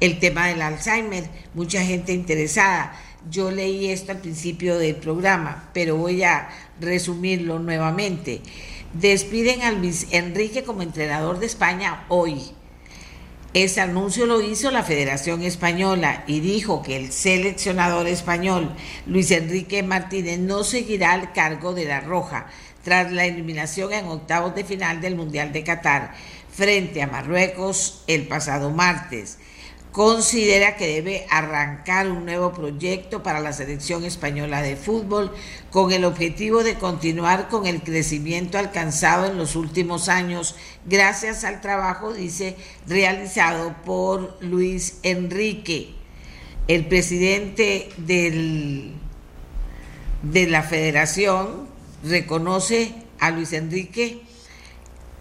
el tema del Alzheimer. Mucha gente interesada. Yo leí esto al principio del programa, pero voy a resumirlo nuevamente. Despiden a Luis Enrique como entrenador de España hoy. Ese anuncio lo hizo la Federación Española y dijo que el seleccionador español Luis Enrique Martínez no seguirá al cargo de la Roja tras la eliminación en octavos de final del Mundial de Qatar frente a Marruecos el pasado martes considera que debe arrancar un nuevo proyecto para la selección española de fútbol con el objetivo de continuar con el crecimiento alcanzado en los últimos años gracias al trabajo, dice, realizado por Luis Enrique, el presidente del, de la federación, reconoce a Luis Enrique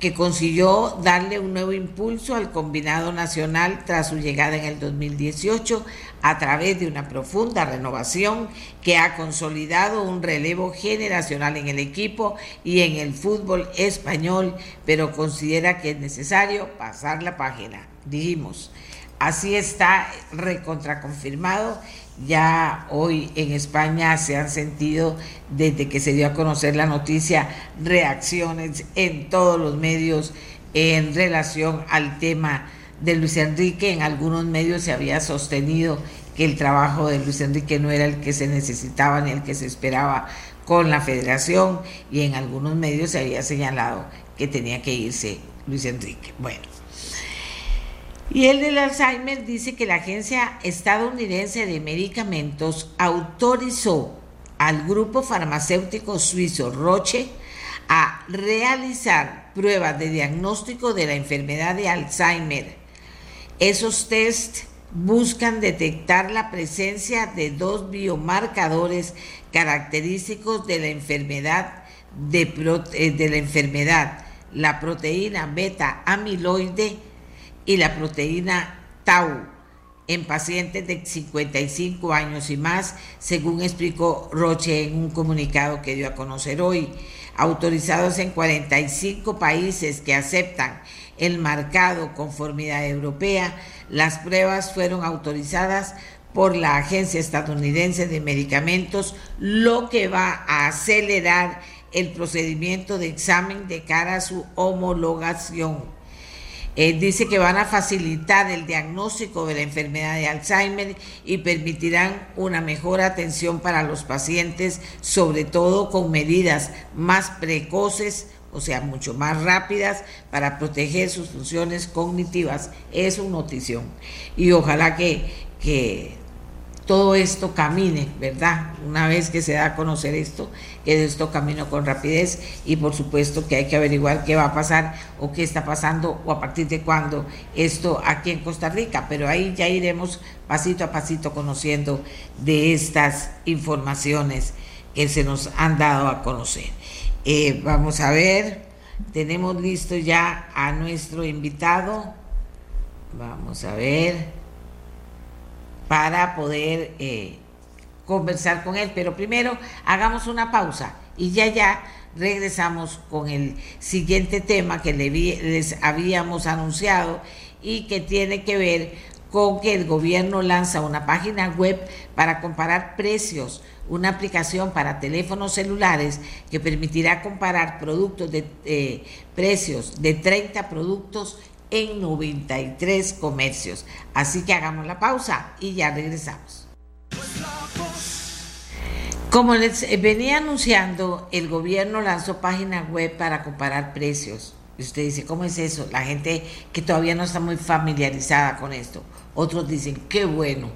que consiguió darle un nuevo impulso al combinado nacional tras su llegada en el 2018 a través de una profunda renovación que ha consolidado un relevo generacional en el equipo y en el fútbol español, pero considera que es necesario pasar la página. Dijimos, así está recontraconfirmado ya hoy en España se han sentido, desde que se dio a conocer la noticia, reacciones en todos los medios en relación al tema de Luis Enrique. En algunos medios se había sostenido que el trabajo de Luis Enrique no era el que se necesitaba ni el que se esperaba con la federación y en algunos medios se había señalado que tenía que irse Luis Enrique. Bueno, y el del Alzheimer dice que la Agencia Estadounidense de Medicamentos autorizó al grupo farmacéutico suizo Roche a realizar pruebas de diagnóstico de la enfermedad de Alzheimer. Esos tests buscan detectar la presencia de dos biomarcadores característicos de la enfermedad de, eh, la enfermedad, la proteína beta amiloide y la proteína tau en pacientes de 55 años y más, según explicó Roche en un comunicado que dio a conocer hoy. Autorizados en 45 países que aceptan el marcado conformidad europea, las pruebas fueron autorizadas por la Agencia Estadounidense de Medicamentos, lo que va a acelerar el procedimiento de examen de cara a su homologación. Dice que van a facilitar el diagnóstico de la enfermedad de Alzheimer y permitirán una mejor atención para los pacientes, sobre todo con medidas más precoces, o sea, mucho más rápidas para proteger sus funciones cognitivas. Es una notición. Y ojalá que, que todo esto camine, ¿verdad? Una vez que se da a conocer esto, que esto camine con rapidez y por supuesto que hay que averiguar qué va a pasar o qué está pasando o a partir de cuándo esto aquí en Costa Rica, pero ahí ya iremos pasito a pasito conociendo de estas informaciones que se nos han dado a conocer. Eh, vamos a ver, tenemos listo ya a nuestro invitado. Vamos a ver para poder eh, conversar con él. Pero primero hagamos una pausa y ya ya regresamos con el siguiente tema que les habíamos anunciado y que tiene que ver con que el gobierno lanza una página web para comparar precios, una aplicación para teléfonos celulares que permitirá comparar productos de eh, precios de 30 productos en 93 comercios. Así que hagamos la pausa y ya regresamos. Como les venía anunciando, el gobierno lanzó página web para comparar precios. Y usted dice, ¿cómo es eso? La gente que todavía no está muy familiarizada con esto. Otros dicen, qué bueno.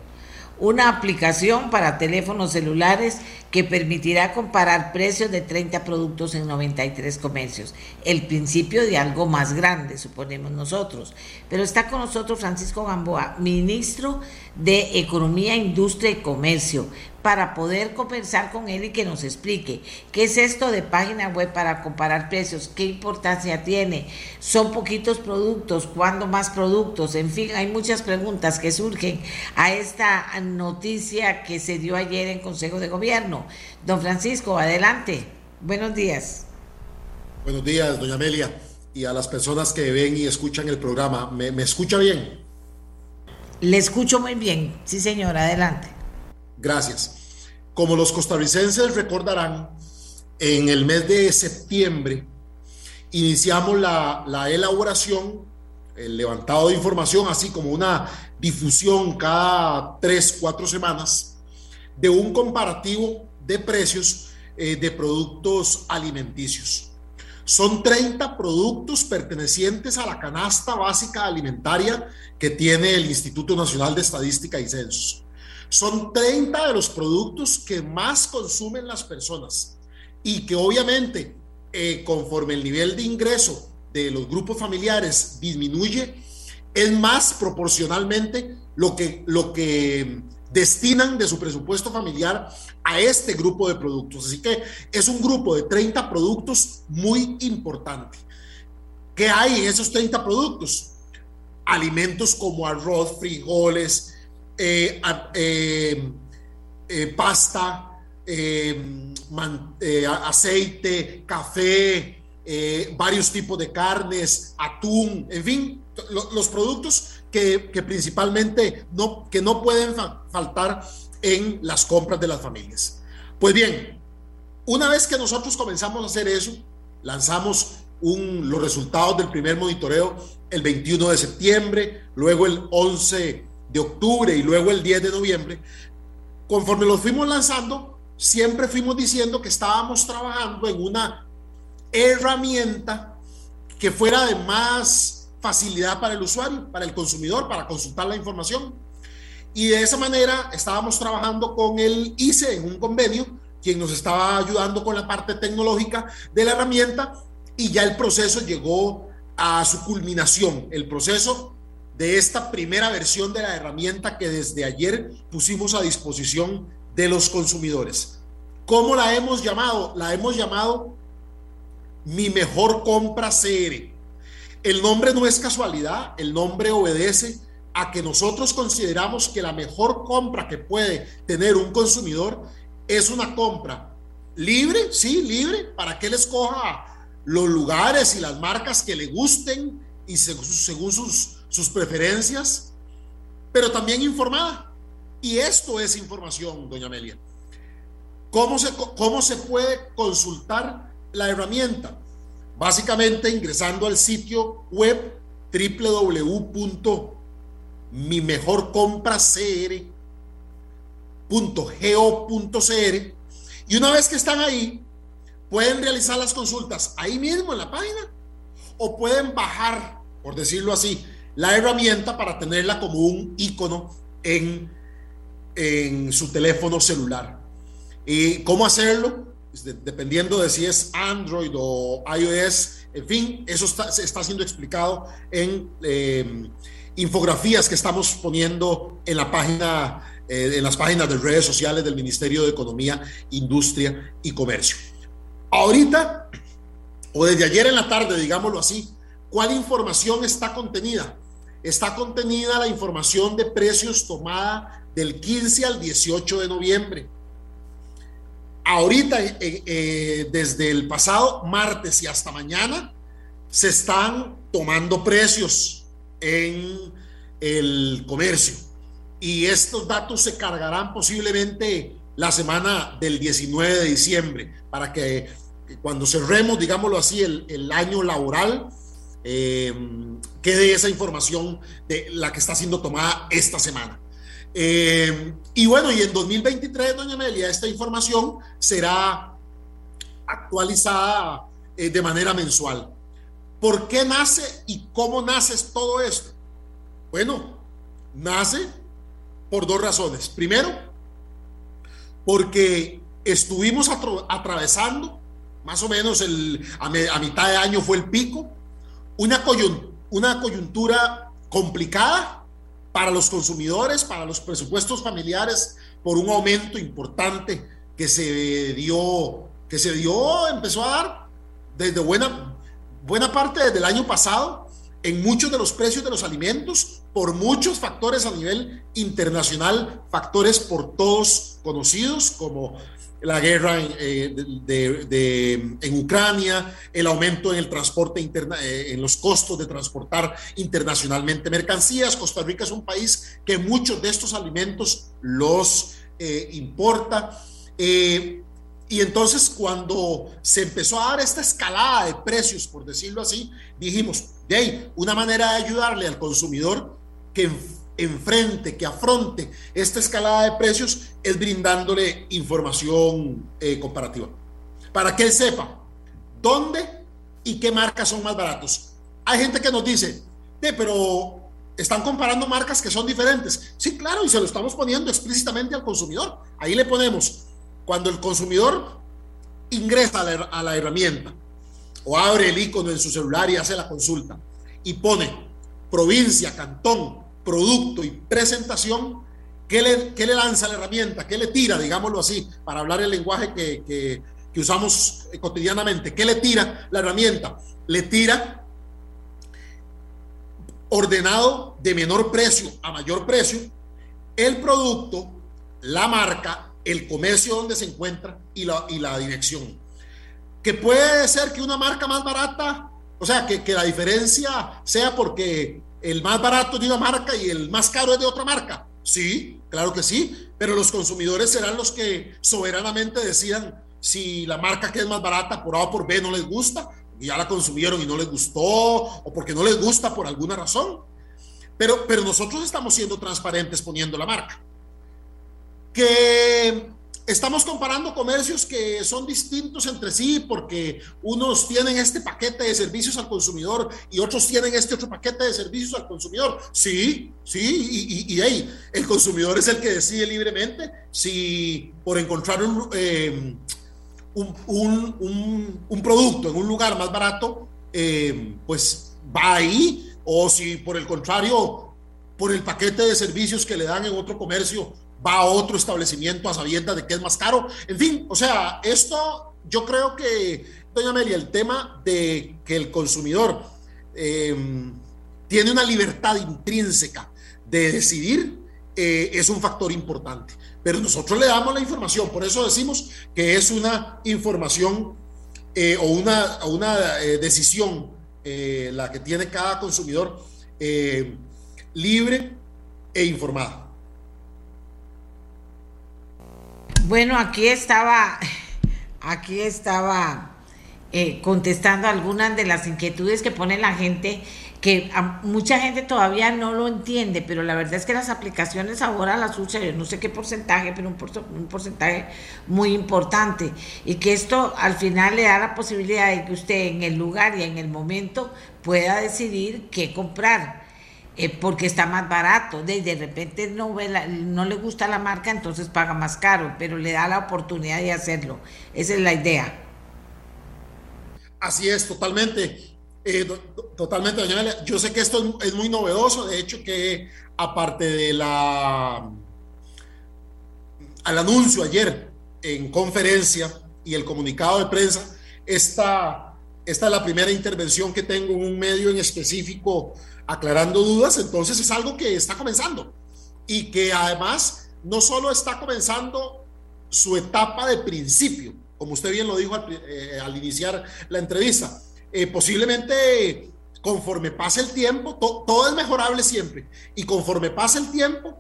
una aplicación para teléfonos celulares que permitirá comparar precios de 30 productos en 93 comercios. El principio de algo más grande, suponemos nosotros. Pero está con nosotros Francisco Gamboa, ministro de Economía, Industria y Comercio, para poder conversar con él y que nos explique qué es esto de página web para comparar precios, qué importancia tiene, son poquitos productos, cuándo más productos, en fin, hay muchas preguntas que surgen a esta noticia que se dio ayer en Consejo de Gobierno. Don Francisco, adelante. Buenos días. Buenos días, doña Amelia, y a las personas que ven y escuchan el programa. ¿Me, me escucha bien? Le escucho muy bien. Sí, señor, adelante. Gracias. Como los costarricenses recordarán, en el mes de septiembre iniciamos la, la elaboración, el levantado de información, así como una difusión cada tres, cuatro semanas de un comparativo de precios eh, de productos alimenticios. Son 30 productos pertenecientes a la canasta básica alimentaria que tiene el Instituto Nacional de Estadística y Censos. Son 30 de los productos que más consumen las personas y que obviamente eh, conforme el nivel de ingreso de los grupos familiares disminuye, es más proporcionalmente lo que, lo que destinan de su presupuesto familiar a este grupo de productos. Así que es un grupo de 30 productos muy importante. ¿Qué hay en esos 30 productos? Alimentos como arroz, frijoles, eh, eh, eh, pasta, aceite, café, varios tipos de carnes, atún, en fin, los productos que, principalmente no, que no pueden faltar en las compras de las familias. Pues bien, una vez que nosotros comenzamos a hacer eso, lanzamos los resultados del primer monitoreo el 21 de septiembre, luego el 11 de octubre y luego el 10 de noviembre, conforme los fuimos lanzando, siempre fuimos diciendo que estábamos trabajando en una herramienta que fuera de más facilidad para el usuario, para el consumidor, para consultar la información. Y de esa manera estábamos trabajando con el ICE en un convenio, quien nos estaba ayudando con la parte tecnológica de la herramienta y ya el proceso llegó a su culminación. El proceso de esta primera versión de la herramienta que desde ayer pusimos a disposición de los consumidores. ¿Cómo la hemos llamado? La hemos llamado Mi Mejor Compra CR. El nombre no es casualidad, el nombre obedece a que nosotros consideramos que la mejor compra que puede tener un consumidor es una compra libre, sí, libre, para que él escoja los lugares y las marcas que le gusten y según sus sus preferencias, pero también informada. Y esto es información, doña Amelia. ¿Cómo se, cómo se puede consultar la herramienta? Básicamente ingresando al sitio web www.mimejorcompracr.go.cr y una vez que están ahí, pueden realizar las consultas ahí mismo en la página o pueden bajar, por decirlo así, la herramienta para tenerla como un icono en, en su teléfono celular. ¿Y cómo hacerlo? Pues dependiendo de si es Android o iOS, en fin, eso está, está siendo explicado en em, infografías que estamos poniendo en la página, eh, en las páginas de redes sociales del Ministerio de Economía, Industria y Comercio. Ahorita, o desde ayer en la tarde, digámoslo así, ¿cuál información está contenida? Está contenida la información de precios tomada del 15 al 18 de noviembre. Ahorita, eh, eh, desde el pasado martes y hasta mañana, se están tomando precios en el comercio. Y estos datos se cargarán posiblemente la semana del 19 de diciembre, para que cuando cerremos, digámoslo así, el, el año laboral, eh, quede esa información de la que está siendo tomada esta semana. Eh, y bueno, y en 2023, doña Amelia, esta información será actualizada eh, de manera mensual. ¿Por qué nace y cómo nace todo esto? Bueno, nace por dos razones. Primero, porque estuvimos atravesando, más o menos el, a, mitad de año fue el pico, una, coyuntura complicada para los consumidores, para los presupuestos familiares, por un aumento importante que se dio, que se dio, empezó a dar desde buena, buena parte desde el año pasado en muchos de los precios de los alimentos por muchos factores a nivel internacional, factores por todos conocidos como la guerra en, eh, en Ucrania, el aumento en el transporte interna, eh, en los costos de transportar internacionalmente mercancías. Costa Rica es un país que muchos de estos alimentos los eh, importa. Y entonces cuando se empezó a dar esta escalada de precios, por decirlo así, dijimos, de ahí, una manera de ayudarle al consumidor que enfrente, que afronte esta escalada de precios es brindándole información eh, comparativa. Para que él sepa dónde y qué marcas son más baratos. Hay gente que nos dice, de, pero están comparando marcas que son diferentes. Sí, claro, y se lo estamos poniendo explícitamente al consumidor. Ahí le ponemos cuando el consumidor ingresa a la, herramienta o abre el icono en su celular y hace la consulta y pone provincia, cantón, producto y presentación, ¿qué le, qué le lanza la herramienta? ¿Qué le tira, digámoslo así, para hablar el lenguaje que, que, que usamos cotidianamente? ¿Qué le tira la herramienta? Le tira ordenado de menor precio a mayor precio el producto, la marca el comercio donde se encuentra y la, y la dirección. Que puede ser que una marca más barata, o sea, que, que la diferencia sea porque el más barato es de una marca y el más caro es de otra marca. Sí, claro que sí, pero los consumidores serán los que soberanamente decidan si la marca que es más barata por A o por B no les gusta, ya la consumieron y no les gustó, o porque no les gusta por alguna razón. Pero, pero nosotros estamos siendo transparentes poniendo la marca que estamos comparando comercios que son distintos entre sí porque unos tienen este paquete de servicios al consumidor y otros tienen este otro paquete de servicios al consumidor. Sí, sí, y, ahí el consumidor es el que decide libremente si por encontrar eh, un, un, producto en un lugar más barato, eh, pues va ahí, o si por el contrario, por el paquete de servicios que le dan en otro comercio, va a otro establecimiento a sabiendas de que es más caro. En fin, o sea, esto yo creo que, doña Amelia, el tema de que el consumidor em, tiene una libertad intrínseca de decidir eh, es un factor importante. Pero nosotros le damos la información, por eso decimos que es una información eh, o una, una eh, decisión la que tiene cada consumidor libre e informada. Bueno, aquí estaba, aquí estaba eh, contestando algunas de las inquietudes que pone la gente, que mucha gente todavía no lo entiende, pero la verdad es que las aplicaciones ahora las usa, yo no sé qué porcentaje, pero un, un porcentaje muy importante, y que esto al final le da la posibilidad de que usted en el lugar y en el momento pueda decidir qué comprar eh, porque está más barato. De, de repente no, ve no le gusta la marca, entonces paga más caro, pero le da la oportunidad de hacerlo. Esa es la idea. Así es, totalmente. Eh, totalmente, doña Yo sé que esto es, muy novedoso, de hecho que aparte de la al anuncio ayer en conferencia y el comunicado de prensa, esta, esta es la primera intervención que tengo en un medio en específico aclarando dudas, entonces es algo que está comenzando y que además no solo está comenzando su etapa de principio, como usted bien lo dijo al, eh, iniciar la entrevista, eh, posiblemente conforme pase el tiempo, todo es mejorable siempre, y conforme pase el tiempo,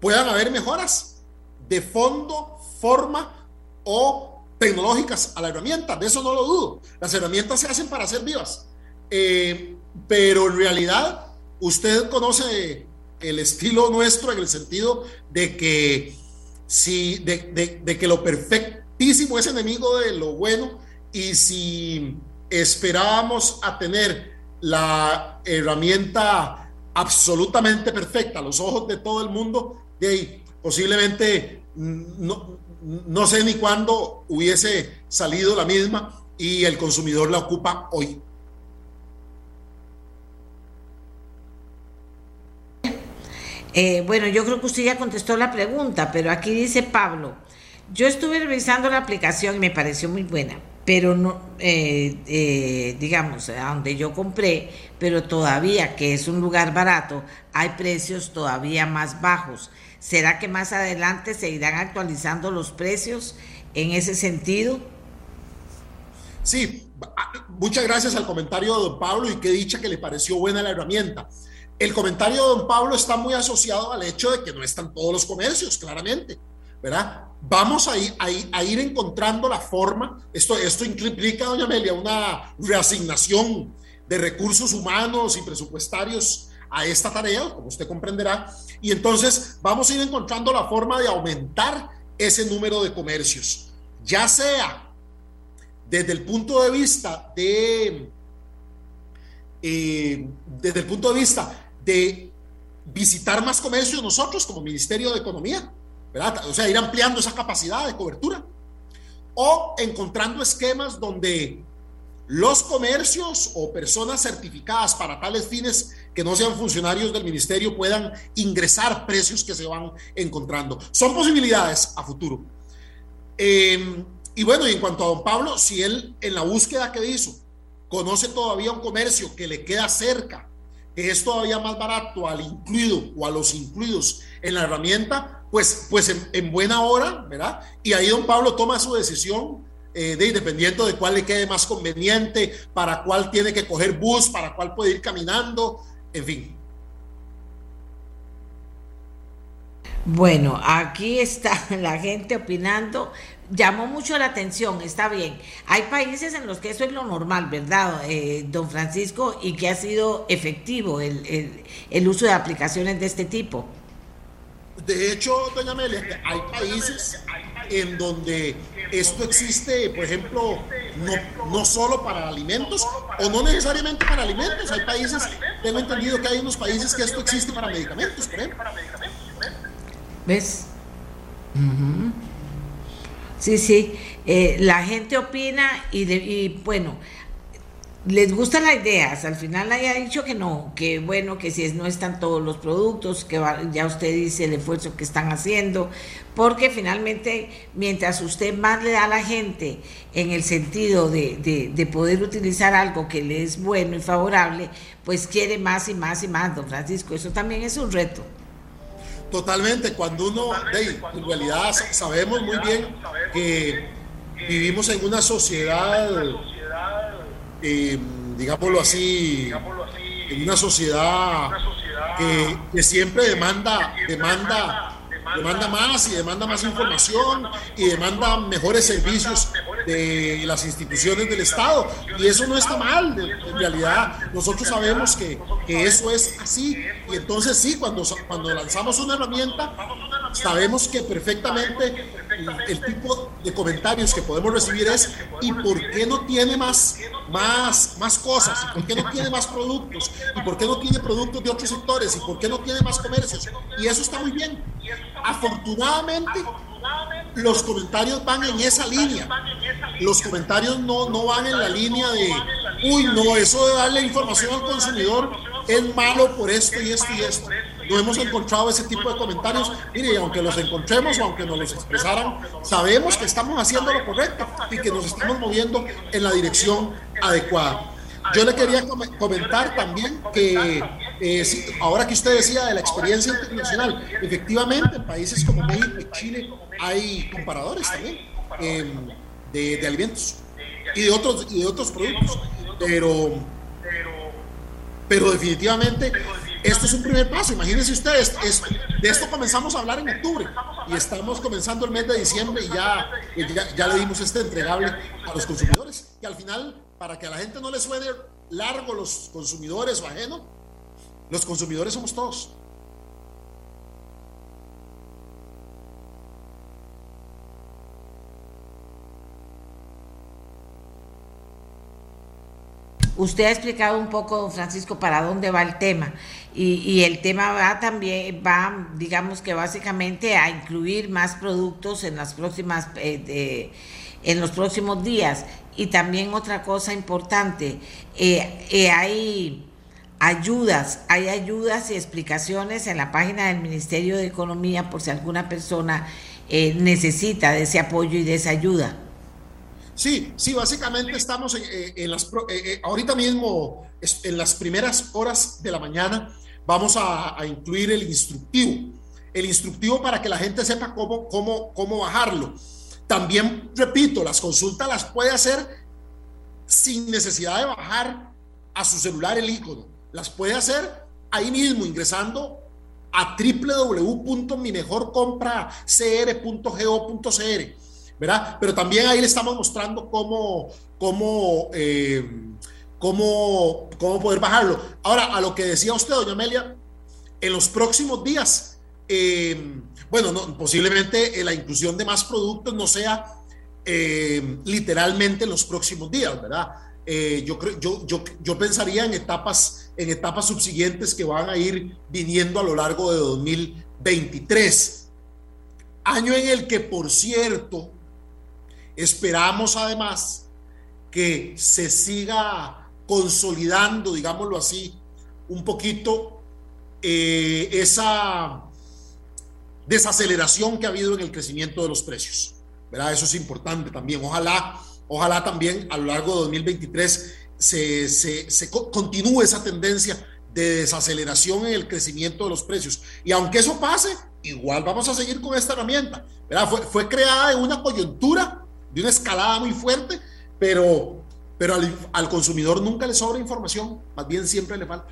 puedan haber mejoras de fondo, forma o tecnológicas a la herramienta, de eso no lo dudo. Las herramientas se hacen para ser vivas. Eh, pero en realidad usted conoce el estilo nuestro en el sentido de que si de, de, que lo perfectísimo es enemigo de lo bueno y si esperábamos a tener la herramienta absolutamente perfecta a los ojos de todo el mundo, de posiblemente no, no sé ni cuándo hubiese salido la misma y el consumidor la ocupa hoy. Eh, bueno, yo creo que usted ya contestó la pregunta, pero aquí dice Pablo, yo estuve revisando la aplicación y me pareció muy buena, pero no, eh, eh, digamos, a donde yo compré, pero todavía que es un lugar barato, hay precios todavía más bajos. ¿Será que más adelante se irán actualizando los precios en ese sentido? Sí, muchas gracias al comentario de don Pablo y qué dicha que le pareció buena la herramienta. El comentario de don Pablo está muy asociado al hecho de que no están todos los comercios, claramente, ¿verdad? Vamos a ir, a ir, encontrando la forma, esto, esto implica, doña Amelia, una reasignación de recursos humanos y presupuestarios a esta tarea, como usted comprenderá, y entonces vamos a ir encontrando la forma de aumentar ese número de comercios, ya sea desde el punto de vista de, eh, desde el punto de vista de visitar más comercios nosotros como Ministerio de Economía. O sea, ir ampliando esa capacidad de cobertura o encontrando esquemas donde los comercios o personas certificadas para tales fines que no sean funcionarios del ministerio puedan ingresar precios que se van encontrando. Son posibilidades a futuro. Em, y bueno, y en cuanto a don Pablo, si él en la búsqueda que hizo conoce todavía un comercio que le queda cerca, que es todavía más barato al incluido o a los incluidos en la herramienta, pues, pues en, buena hora, ¿verdad? Y ahí don Pablo toma su decisión eh, de dependiendo de cuál le quede más conveniente, para cuál tiene que coger bus, para cuál puede ir caminando, en fin. Bueno, aquí está la gente opinando llamó mucho la atención, está bien. Hay países en los que eso es lo normal, ¿verdad, eh, don Francisco? Y que ha sido efectivo el, el, uso de aplicaciones de este tipo. De hecho, doña Amelia, hay países en donde esto existe, por ejemplo, no, no solo para alimentos o no necesariamente para alimentos. Hay países, tengo entendido que hay unos países que esto existe para medicamentos, por ejemplo. ¿Ves? Sí, sí, eh, la gente opina y, bueno, les gustan las ideas. Al final haya dicho que no, que bueno, que si no están todos los productos, que ya usted dice el esfuerzo que están haciendo, porque finalmente mientras usted más le da a la gente en el sentido de, de poder utilizar algo que le es bueno y favorable, pues quiere más y más y más, don Francisco. Eso también es un reto. Totalmente, cuando uno, en realidad sabemos muy bien que vivimos en una sociedad, eh, digámoslo así, en una sociedad que, que siempre demanda, demanda demanda más y demanda más información y demanda mejores servicios de las instituciones del Estado. Y eso no está mal, en realidad nosotros sabemos que, que eso es así. Y entonces sí, cuando, cuando lanzamos una herramienta, sabemos que perfectamente el, tipo de comentarios que podemos recibir es ¿y por qué no tiene más, más, más cosas? ¿Y por qué no tiene más productos? ¿Y por qué no tiene productos de otros sectores? ¿Y por qué no tiene más comercios? Y eso está muy bien. Afortunadamente, los comentarios van en esa línea. Los comentarios no, no van en la línea de, uy, no, eso de darle información al consumidor es malo por esto y esto y esto. No hemos encontrado ese tipo de comentarios. Mire, aunque los encontremos o aunque nos los expresaran, sabemos que estamos haciendo lo correcto y que nos estamos moviendo en la dirección adecuada. Yo le quería comentar también que eh, ahora que usted decía de la experiencia internacional, efectivamente en países como México y Chile hay comparadores también em, de, alimentos y de otros, y de otros productos, pero, pero definitivamente esto es un primer paso. Imagínense ustedes, de esto comenzamos a hablar en octubre y estamos comenzando el mes de diciembre y ya, ya, le dimos este entregable a los consumidores. Y al final para que a la gente no le suene largo los consumidores o ajeno, los consumidores somos todos. Usted ha explicado un poco, don Francisco, para dónde va el tema. Y, el tema va también, va, digamos que básicamente a incluir más productos en las próximas, eh, en los próximos días. Y también otra cosa importante, eh, eh, hay ayudas, hay ayudas y explicaciones en la página del Ministerio de Economía por si alguna persona necesita de ese apoyo y de esa ayuda. Sí, sí, básicamente estamos en, las, ahorita mismo, en las primeras horas de la mañana, vamos a, incluir el instructivo. El instructivo para que la gente sepa cómo, cómo, cómo bajarlo. También, repito, las consultas las puede hacer sin necesidad de bajar a su celular el icono. Las puede hacer ahí mismo, ingresando a www.mimejorcompracr.go.cr, ¿verdad? Pero también ahí le estamos mostrando cómo, cómo eh, cómo, cómo poder bajarlo. Ahora, a lo que decía usted, doña Amelia, en los próximos días, eh, bueno, posiblemente eh, la inclusión de más productos no sea eh, literalmente en los próximos días, ¿verdad? yo, creo, yo, yo, yo pensaría en etapas, en etapas subsiguientes que van a ir viniendo a lo largo de 2023. Año en el que, por cierto, esperamos además que se siga consolidando, digámoslo así, un poquito eh, esa desaceleración que ha habido en el crecimiento de los precios. ¿verdad? Eso es importante también. Ojalá, ojalá también a lo largo de 2023 se, continúe esa tendencia de desaceleración en el crecimiento de los precios. Y aunque eso pase, igual vamos a seguir con esta herramienta. ¿verdad? Fue, fue creada en una coyuntura de una escalada muy fuerte, pero pero al, consumidor nunca le sobra información, más bien siempre le falta.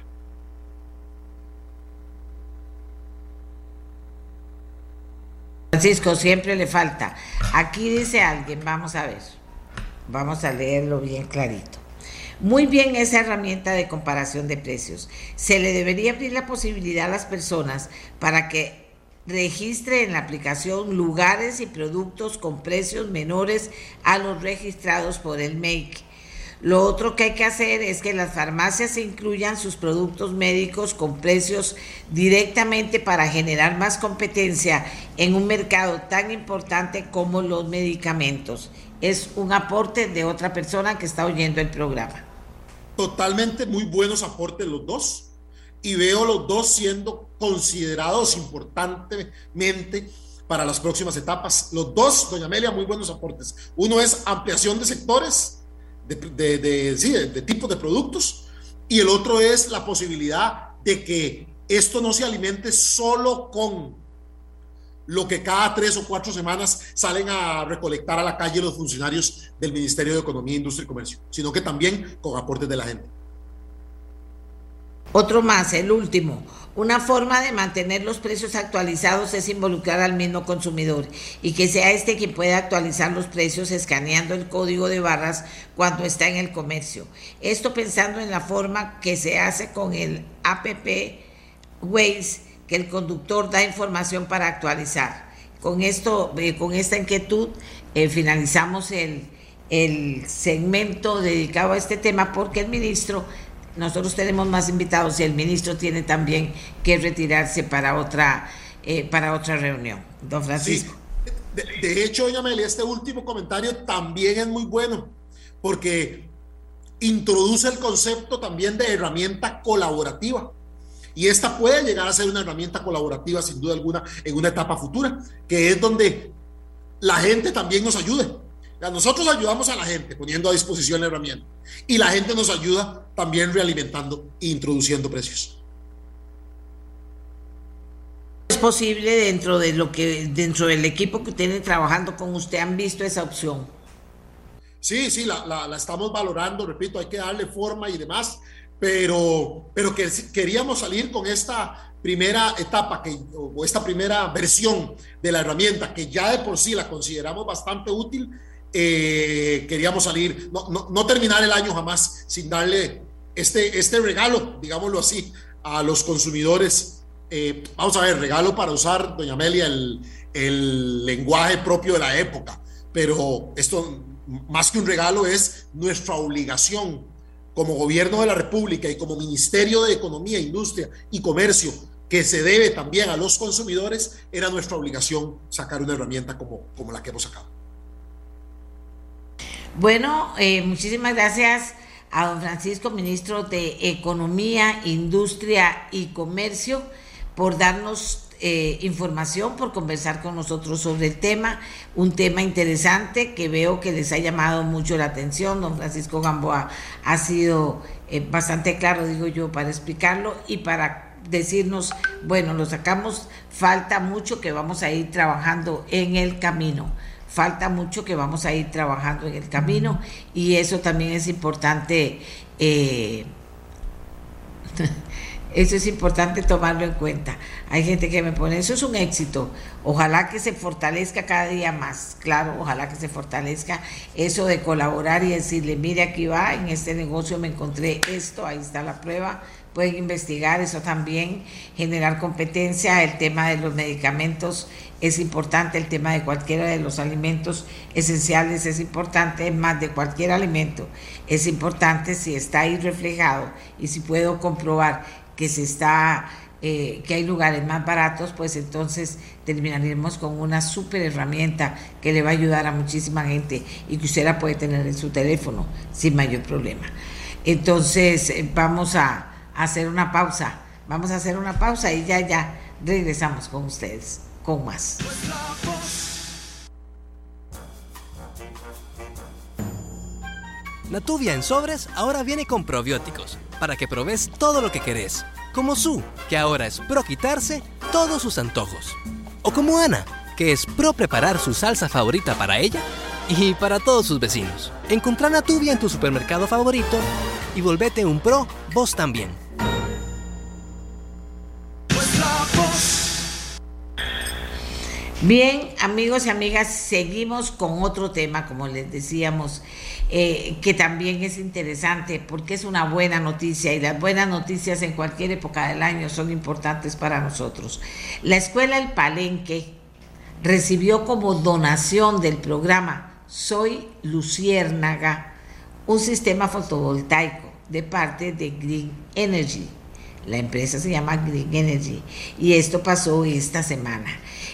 Francisco, siempre le falta. Aquí dice alguien, vamos a ver, vamos a leerlo bien clarito. Muy bien esa herramienta de comparación de precios. Se le debería abrir la posibilidad a las personas para que registre en la aplicación lugares y productos con precios menores a los registrados por el MAKE lo otro que hay que hacer es que las farmacias incluyan sus productos médicos con precios directamente para generar más competencia en un mercado tan importante como los medicamentos. Es un aporte de otra persona que está oyendo el programa. Totalmente muy buenos aportes los dos y veo los dos siendo considerados importantemente para las próximas etapas. Los dos, doña Amelia, muy buenos aportes. Uno es ampliación de sectores de, de, sí, de, tipos de productos y el otro es la posibilidad de que esto no se alimente solo con lo que cada tres o cuatro semanas salen a recolectar a la calle los funcionarios del Ministerio de Economía, Industria y Comercio, sino que también con aportes de la gente. Otro más, el último. Una forma de mantener los precios actualizados es involucrar al mismo consumidor y que sea este quien pueda actualizar los precios escaneando el código de barras cuando está en el comercio. Esto pensando en la forma que se hace con el APP Waze, que el conductor da información para actualizar. Con esto, eh, con esta inquietud, eh, finalizamos el, el segmento dedicado a este tema porque el ministro nosotros tenemos más invitados y el ministro tiene también que retirarse para otra, eh, para otra reunión. Don Francisco. De, hecho, doña Amelia, este último comentario también es muy bueno, porque introduce el concepto también de herramienta colaborativa. Y esta puede llegar a ser una herramienta colaborativa, sin duda alguna, en una etapa futura, que es donde la gente también nos ayude nosotros ayudamos a la gente poniendo a disposición la herramienta y la gente nos ayuda también realimentando e introduciendo precios. ¿Es posible dentro de lo que dentro del equipo que tiene trabajando con usted han visto esa opción? Sí, sí, la, estamos valorando, repito, hay que darle forma y demás, pero, pero que queríamos salir con esta primera etapa que, o esta primera versión de la herramienta que ya de por sí la consideramos bastante útil eh, queríamos salir, no, terminar el año jamás sin darle este, este regalo, digámoslo así, a los consumidores. Eh, vamos a ver, regalo para usar, doña Amelia, el, el lenguaje propio de la época, pero esto más que un regalo es nuestra obligación como gobierno de la República y como Ministerio de Economía, Industria y Comercio, que se debe también a los consumidores, era nuestra obligación sacar una herramienta como, como la que hemos sacado. Bueno, eh, muchísimas gracias a don Francisco, ministro de Economía, Industria y Comercio, por darnos eh, información, por conversar con nosotros sobre el tema, un tema interesante que veo que les ha llamado mucho la atención. Don Francisco Gamboa ha sido eh, bastante claro, digo yo, para explicarlo y para decirnos, bueno, lo sacamos, falta mucho que vamos a ir trabajando en el camino falta mucho que vamos a ir trabajando en el camino y eso también es importante, eh, eso es importante tomarlo en cuenta. Hay gente que me pone, eso es un éxito, ojalá que se fortalezca cada día más, claro, ojalá que se fortalezca eso de colaborar y decirle, mire aquí va, en este negocio me encontré esto, ahí está la prueba, pueden investigar eso también, generar competencia, el tema de los medicamentos es importante, el tema de cualquiera de los alimentos esenciales es importante, más de cualquier alimento es importante si está ahí reflejado y si puedo comprobar que se está eh, que hay lugares más baratos, pues entonces terminaremos con una súper herramienta que le va a ayudar a muchísima gente y que usted la puede tener en su teléfono sin mayor problema. Entonces eh, vamos a hacer una pausa, vamos a hacer una pausa y ya, ya regresamos con ustedes con más. La tubia en sobres ahora viene con probióticos, para que probes todo lo que querés. Como Su, que ahora es pro quitarse todos sus antojos. O como Ana, que es pro preparar su salsa favorita para ella y para todos sus vecinos. Encontrá la tubia en tu supermercado favorito y volvete un pro vos también. Bien, amigos y amigas, seguimos con otro tema, como les decíamos, eh, que también es interesante porque es una buena noticia y las buenas noticias en cualquier época del año son importantes para nosotros. La Escuela El Palenque recibió como donación del programa Soy Luciérnaga un sistema fotovoltaico de parte de Green Energy. La empresa se llama Green Energy y esto pasó esta semana.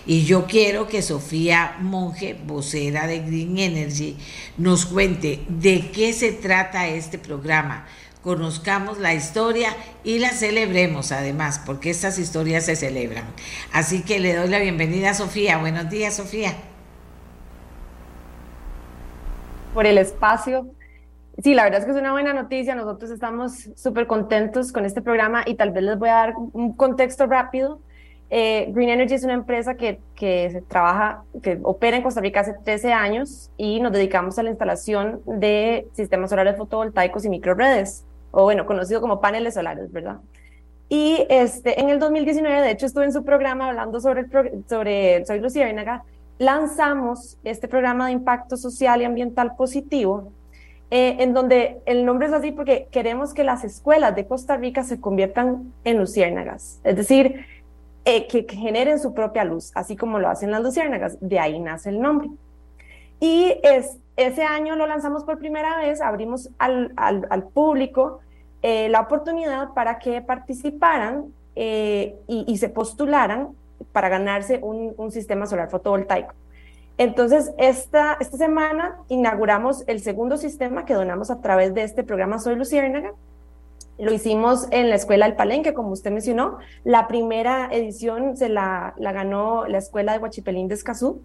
Y yo quiero que Sofía Monge, vocera de Green Energy, nos cuente de qué se trata este programa. Conozcamos la historia y la celebremos además, porque estas historias se celebran. Así que le doy la bienvenida a Sofía. Buenos días, Sofía. Por el espacio. Sí, la verdad es que es una buena noticia. Nosotros estamos súper contentos con este programa y tal vez les voy a dar un contexto rápido eh, Green Energy es una empresa que, que trabaja, que opera en Costa Rica hace 13 años y nos dedicamos a la instalación de sistemas solares fotovoltaicos y microredes, o bueno, conocido como paneles solares, ¿verdad? Y este, en el 2019, de hecho, estuve en su programa hablando sobre, el sobre Soy Luciérnaga, lanzamos este programa de impacto social y ambiental positivo, eh, en donde el nombre es así porque queremos que las escuelas de Costa Rica se conviertan en luciérnagas. Es decir, eh, que, generen su propia luz, así como lo hacen las luciérnagas. De ahí nace el nombre. Y es, ese año lo lanzamos por primera vez, abrimos al, público eh, la oportunidad para que participaran y, se postularan para ganarse un, sistema solar fotovoltaico. Entonces, esta, esta semana inauguramos el segundo sistema que donamos a través de este programa Soy Luciérnaga, lo hicimos en la Escuela del Palenque, como usted mencionó. La primera edición se la, la ganó la Escuela de Huachipelín de Escazú.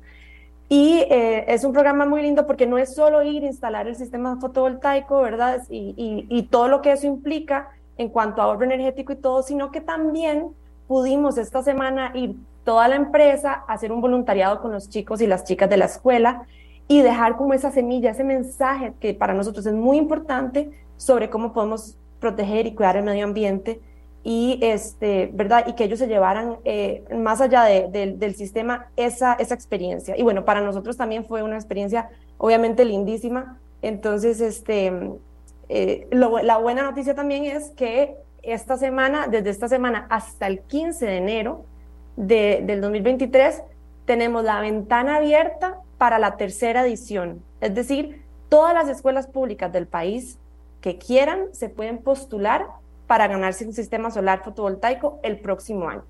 Y eh, es un programa muy lindo porque no es solo ir a instalar el sistema fotovoltaico, ¿verdad? Y, y, y, todo lo que eso implica en cuanto a ahorro energético y todo, sino que también pudimos esta semana ir toda la empresa a hacer un voluntariado con los chicos y las chicas de la escuela y dejar como esa semilla, ese mensaje que para nosotros es muy importante sobre cómo podemos proteger y cuidar el medio ambiente y, este, ¿verdad? y que ellos se llevaran eh, más allá del sistema esa, esa experiencia. Y bueno, para nosotros también fue una experiencia obviamente lindísima. Entonces, este, eh, la buena noticia también es que esta semana, desde esta semana hasta el 15 de enero de, del 2023, tenemos la ventana abierta para la tercera edición. Es decir, todas las escuelas públicas del país que quieran se pueden postular para ganarse un sistema solar fotovoltaico el próximo año.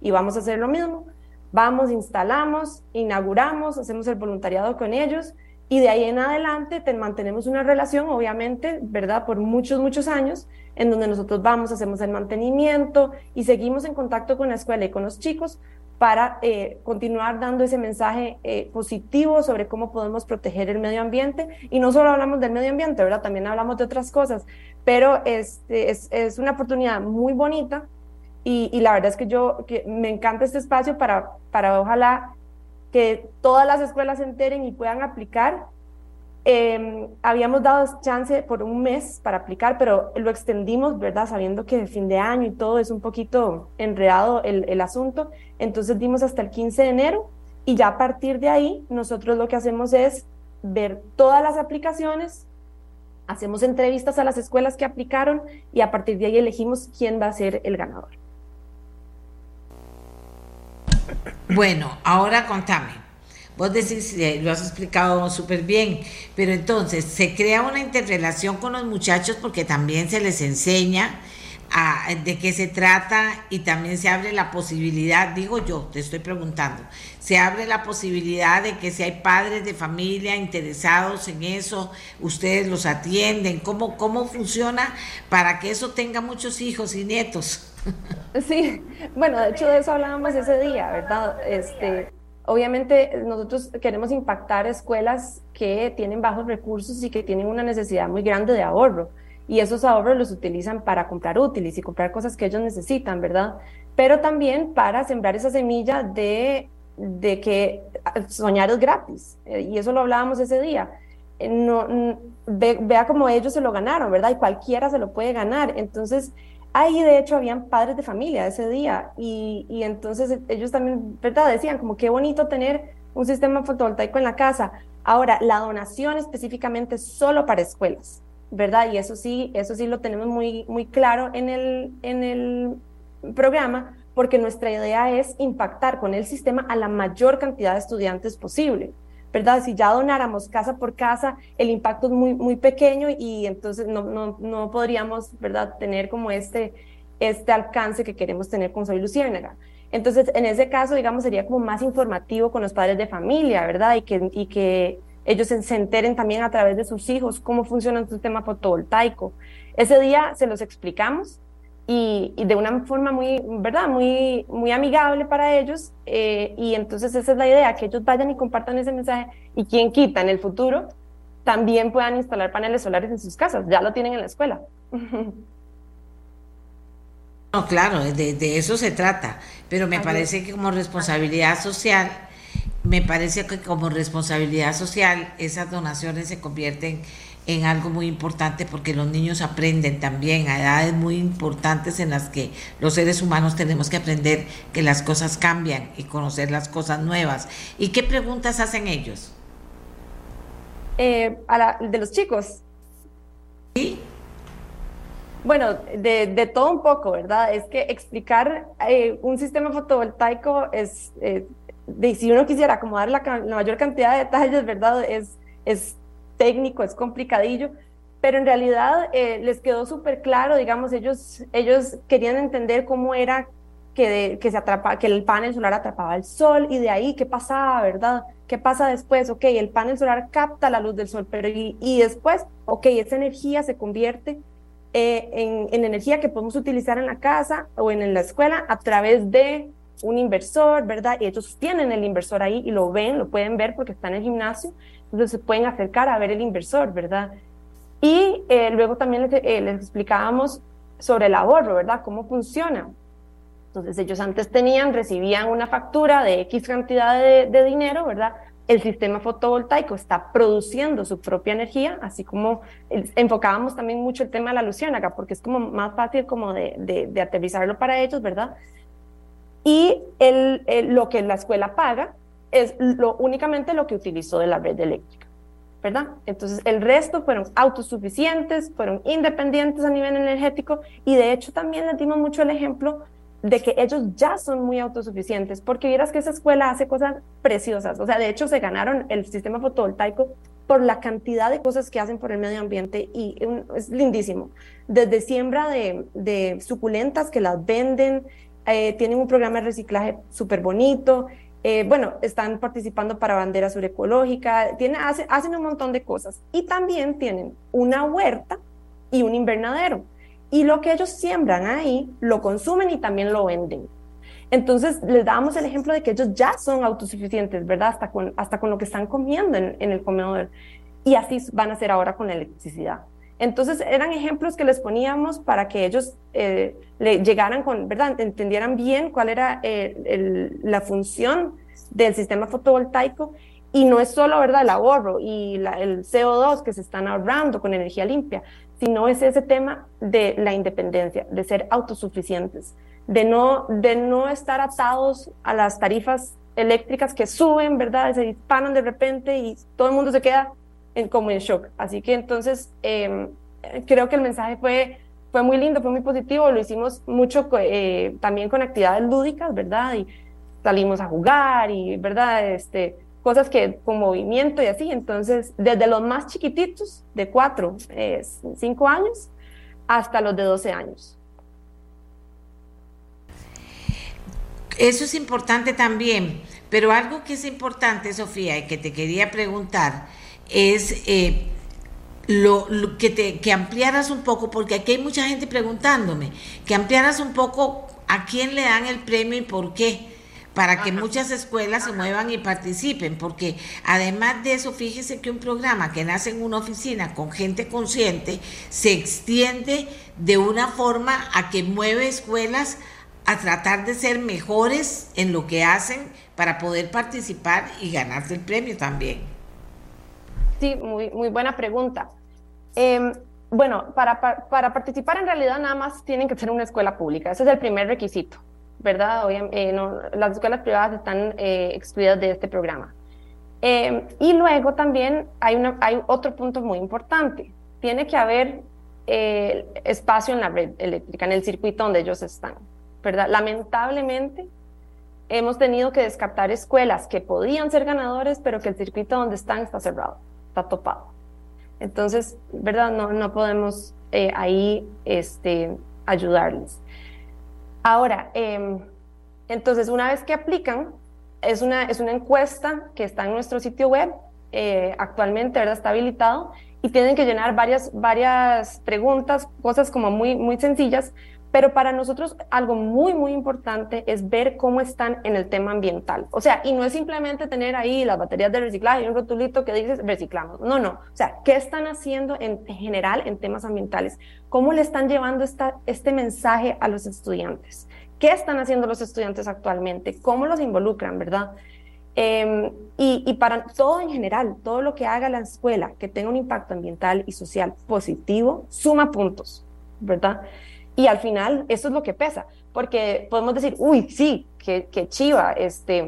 Y vamos a hacer lo mismo. Vamos, instalamos, inauguramos, hacemos el voluntariado con ellos y de ahí en adelante te mantenemos una relación, obviamente, ¿verdad? Por muchos, muchos años, en donde nosotros vamos, hacemos el mantenimiento y seguimos en contacto con la escuela y con los chicos para eh, continuar dando ese mensaje eh, positivo sobre cómo podemos proteger el medio ambiente. Y no solo hablamos del medio ambiente, ¿verdad? También hablamos de otras cosas, pero este, es, es una oportunidad muy bonita y, y, la verdad es que yo que me encanta este espacio para, para ojalá que todas las escuelas se enteren y puedan aplicar eh, habíamos dado chance por un mes para aplicar, pero lo extendimos, ¿verdad? Sabiendo que el fin de año y todo es un poquito enredado el, el asunto. Entonces dimos hasta el 15 de enero y ya a partir de ahí nosotros lo que hacemos es ver todas las aplicaciones, hacemos entrevistas a las escuelas que aplicaron y a partir de ahí elegimos quién va a ser el ganador. Bueno, ahora contame. Vos decís, eh, lo has explicado súper bien, pero entonces se crea una interrelación con los muchachos porque también se les enseña a, de qué se trata y también se abre la posibilidad, digo yo, te estoy preguntando, se abre la posibilidad de que si hay padres de familia interesados en eso, ustedes los atienden, ¿cómo, cómo funciona para que eso tenga muchos hijos y nietos? Sí, bueno, de hecho de eso hablábamos ese día, ¿verdad? Este, Obviamente nosotros queremos impactar escuelas que tienen bajos recursos y que tienen una necesidad muy grande de ahorro. Y esos ahorros los utilizan para comprar útiles y comprar cosas que ellos necesitan, ¿verdad? Pero también para sembrar esa semilla de, de que soñar es gratis. Eh, y eso lo hablábamos ese día. Eh, no, vea cómo ellos se lo ganaron, ¿verdad? Y cualquiera se lo puede ganar. Entonces, Ahí de hecho habían padres de familia ese día y, y entonces ellos también, ¿verdad? Decían como qué bonito tener un sistema fotovoltaico en la casa. Ahora, la donación específicamente solo para escuelas, ¿verdad? Y eso sí, eso sí lo tenemos muy, muy claro en el, en el programa, porque nuestra idea es impactar con el sistema a la mayor cantidad de estudiantes posible. ¿Verdad? Si ya donáramos casa por casa, el impacto es muy, muy pequeño y entonces no, no, no podríamos, ¿verdad?, tener como este, este alcance que queremos tener con Soy Luciérnaga. Entonces, en ese caso, digamos, sería como más informativo con los padres de familia, ¿verdad? Y que, y que ellos se, enteren también a través de sus hijos cómo funciona un sistema fotovoltaico. Ese día se los explicamos, y, de una forma muy, ¿verdad? Muy, muy amigable para ellos. Eh, y entonces esa es la idea, que ellos vayan y compartan ese mensaje y quien quita en el futuro también puedan instalar paneles solares en sus casas. Ya lo tienen en la escuela. No, claro, de, de eso se trata, pero me parece que como responsabilidad social, me parece que como responsabilidad social esas donaciones se convierten en algo muy importante porque los niños aprenden también a edades muy importantes en las que los seres humanos tenemos que aprender que las cosas cambian y conocer las cosas nuevas. ¿Y qué preguntas hacen ellos? Eh, de los chicos. Sí. Bueno, de, todo un poco, ¿verdad? Es que explicar eh, un sistema fotovoltaico es, eh, de, si uno quisiera acomodar la, la, mayor cantidad de detalles, ¿verdad? Es, es técnico, es complicadillo, pero en realidad eh, les quedó súper claro, digamos, ellos, ellos querían entender cómo era que, que, se atrapa, que el panel solar atrapaba el sol y de ahí qué pasaba, ¿verdad? ¿Qué pasa después? Ok, el panel solar capta la luz del sol, pero y, después, ok, esa energía se convierte eh, en, en, energía que podemos utilizar en la casa o en, en la escuela a través de un inversor, ¿verdad? Y ellos tienen el inversor ahí y lo ven, lo pueden ver porque está en el gimnasio se pueden acercar a ver el inversor, ¿verdad? Y eh, luego también les, eh, les, explicábamos sobre el ahorro, ¿verdad? Cómo funciona. Entonces ellos antes tenían, recibían una factura de X cantidad de, dinero, ¿verdad? El sistema fotovoltaico está produciendo su propia energía, así como enfocábamos también mucho el tema de la luciérnaga, porque es como más fácil como de, de, aterrizarlo para ellos, ¿verdad? Y el, lo que la escuela paga es lo, únicamente lo que utilizó de la red eléctrica, ¿verdad? Entonces, el resto fueron autosuficientes, fueron independientes a nivel energético y de hecho también les dimos mucho el ejemplo de que ellos ya son muy autosuficientes, porque vieras que esa escuela hace cosas preciosas, o sea, de hecho se ganaron el sistema fotovoltaico por la cantidad de cosas que hacen por el medio ambiente y es lindísimo. Desde siembra de, de suculentas que las venden, eh, tienen un programa de reciclaje súper bonito, eh, bueno, están participando para bandera sur ecológica, tiene, hacen un montón de cosas y también tienen una huerta y un invernadero. Y lo que ellos siembran ahí, lo consumen y también lo venden. Entonces, les damos el ejemplo de que ellos ya son autosuficientes, ¿verdad? Hasta con, hasta con lo que están comiendo en, en el comedor. Y así van a ser ahora con la electricidad. Entonces, eran ejemplos que les poníamos para que ellos eh, le llegaran con, ¿verdad? Entendieran bien cuál era eh, la función del sistema fotovoltaico y no es solo, ¿verdad? El ahorro y el CO2 que se están ahorrando con energía limpia, sino es ese tema de la independencia, de ser autosuficientes, de no, de no estar atados a las tarifas eléctricas que suben, ¿verdad? Se disparan de repente y todo el mundo se queda como en shock. Así que entonces em, creo que el mensaje fue, fue muy lindo, fue muy positivo, lo hicimos mucho eh, también con actividades lúdicas, ¿verdad? Y salimos a jugar y, ¿verdad? Este, cosas que con movimiento y así. Entonces, desde los más chiquititos, de 4, 5 años, hasta los de 12 años. Eso es importante también, pero algo que es importante, Sofía, y que te quería preguntar, es eh, lo, que, te, que ampliaras un poco, porque aquí hay mucha gente preguntándome, que ampliaras un poco a quién le dan el premio y por qué para que muchas escuelas se muevan y participen, porque además de eso, fíjese que un programa que nace en una oficina con gente consciente se extiende de una forma a que mueve escuelas a tratar de ser mejores en lo que hacen para poder participar y ganarse el premio también. Sí, muy, muy buena pregunta. Em, bueno, para, para participar en realidad nada más tienen que ser una escuela pública, ese es el primer requisito. ¿verdad? Hoy, eh, las escuelas privadas están eh, excluidas de este programa. Eh, y luego también hay, una, hay otro punto muy importante. Tiene que haber espacio en la red eléctrica, en el circuito donde ellos están, ¿verdad? Lamentablemente, hemos tenido que descartar escuelas que podían ser ganadores, pero que el circuito donde están está cerrado, topado. Entonces, ¿verdad? No, no podemos ahí este, ayudarles. Ahora, em, entonces, una vez que aplican, es una, es una encuesta que está en nuestro sitio web, eh, actualmente, ¿verdad? Está habilitado y tienen que llenar varias, varias preguntas, cosas como muy, muy sencillas, pero para nosotros algo muy, muy importante es ver cómo están en el tema ambiental. O sea, y no es simplemente tener ahí las baterías de reciclaje y un rotulito que dice reciclamos. No, no. O sea, ¿qué están haciendo en, general en temas ambientales? ¿Cómo le están llevando esta, este mensaje a los estudiantes? ¿Qué están haciendo los estudiantes actualmente? ¿Cómo los involucran, verdad? Em, y, y, para todo en general, todo lo que haga la escuela que tenga un impacto ambiental y social positivo, suma puntos, ¿verdad? Y al final, eso es lo que pesa, porque podemos decir, uy, sí, qué, chiva, este,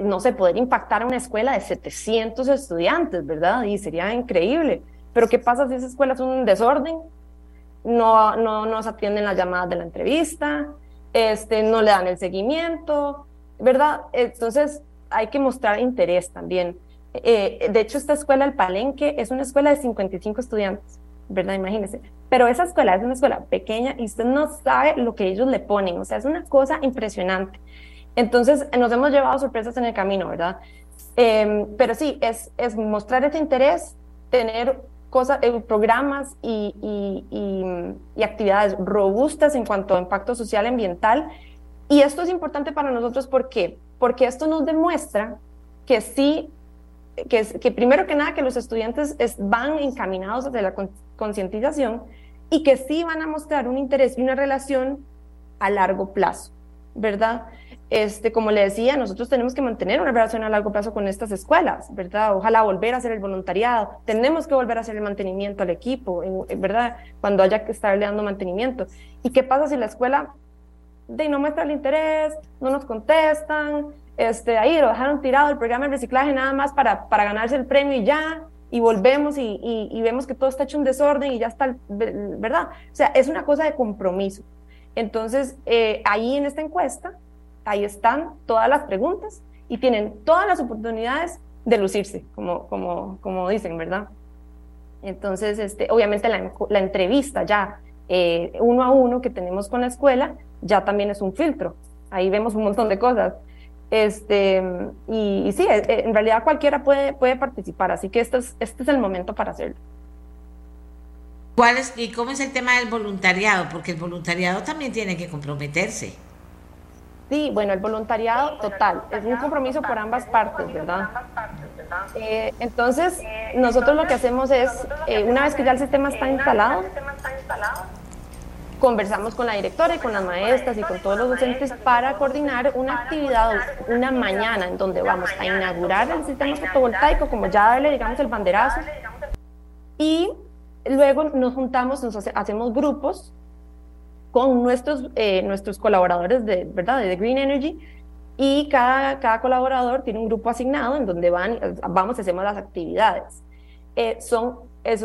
no sé, poder impactar a una escuela de 700 estudiantes, ¿verdad? Y sería increíble. Pero ¿qué pasa si esa escuela es un desorden? No, no nos atienden las llamadas de la entrevista, este, no le dan el seguimiento, ¿verdad? Entonces hay que mostrar interés también. Eh, de hecho, esta escuela, el Palenque, es una escuela de 55 estudiantes, ¿verdad? Imagínense. Pero esa escuela es una escuela pequeña y usted no sabe lo que ellos le ponen, o sea, es una cosa impresionante. Entonces, nos hemos llevado sorpresas en el camino, ¿verdad? Em, pero sí, es, es mostrar ese interés, tener cosas, eh, programas y, y, y, actividades robustas en cuanto a impacto social y ambiental. Y esto es importante para nosotros, ¿por qué? Porque esto nos demuestra que sí, que, que primero que nada, que los estudiantes van encaminados hacia la concientización y que sí van a mostrar un interés y una relación a largo plazo, ¿verdad? Este, como le decía, nosotros tenemos que mantener una relación a largo plazo con estas escuelas, ¿verdad? Ojalá volver a hacer el voluntariado, tenemos que volver a hacer el mantenimiento al equipo, ¿verdad? Cuando haya que estarle dando mantenimiento. ¿Y qué pasa si la escuela de, no muestra el interés, no nos contestan, este, ahí lo dejaron tirado el programa de reciclaje nada más para, para ganarse el premio y ya, y volvemos y, vemos que todo está hecho un desorden y ya está, ¿verdad? O sea, es una cosa de compromiso. Entonces, eh, ahí en esta encuesta, ahí están todas las preguntas y tienen todas las oportunidades de lucirse, como, como, como dicen, ¿verdad? Entonces, este, obviamente la, la entrevista ya eh, uno a uno que tenemos con la escuela ya también es un filtro. Ahí vemos un montón de cosas. Este, y, sí, eh, en realidad cualquiera puede, puede participar, así que este es, este es el momento para hacerlo. ¿Cuál es, ¿Y cómo es el tema del voluntariado? Porque el voluntariado también tiene que comprometerse. Sí, bueno, el voluntariado total, es un compromiso por ambas partes, ¿verdad? Eh, entonces, nosotros lo que hacemos es, eh, una vez que ya el sistema está instalado, conversamos con la directora y con las maestras y con todos los docentes para coordinar una actividad, una mañana en donde vamos a inaugurar el sistema fotovoltaico, como ya darle, digamos, el banderazo. Y luego nos juntamos, nos hacemos grupos con nuestros, eh, nuestros colaboradores de, ¿verdad? de Green Energy y cada, cada colaborador tiene un grupo asignado en donde van, vamos hacemos las actividades. Eh, son,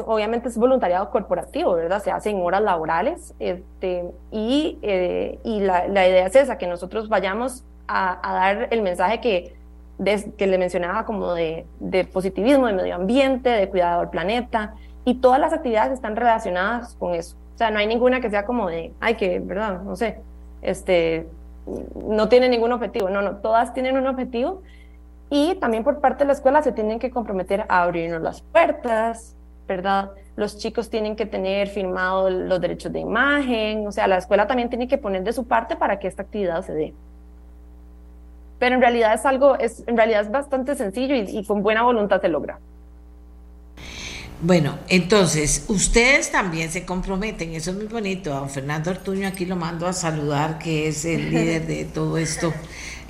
obviamente es voluntariado corporativo, ¿verdad? Se hacen horas laborales este, y, eh, y la, la, idea es esa, que nosotros vayamos a, a dar el mensaje que, de, que le mencionaba como de, de positivismo, de medio ambiente, de cuidado del planeta, y todas las actividades están relacionadas con eso. O sea, no hay ninguna que sea como de, ay, que, ¿verdad? No sé, este, no tiene ningún objetivo. No, no, todas tienen un objetivo. Y también por parte de la escuela se tienen que comprometer a abrirnos las puertas, ¿verdad? Los chicos tienen que tener firmado los derechos de imagen, o sea, la escuela también tiene que poner de su parte para que esta actividad se dé. Pero en realidad es algo, es, en realidad es bastante sencillo y, y con buena voluntad se logra. Bueno, entonces, ustedes también se comprometen, eso es muy bonito. A don Fernando Ortuño aquí lo mando a saludar, que es el líder de todo esto.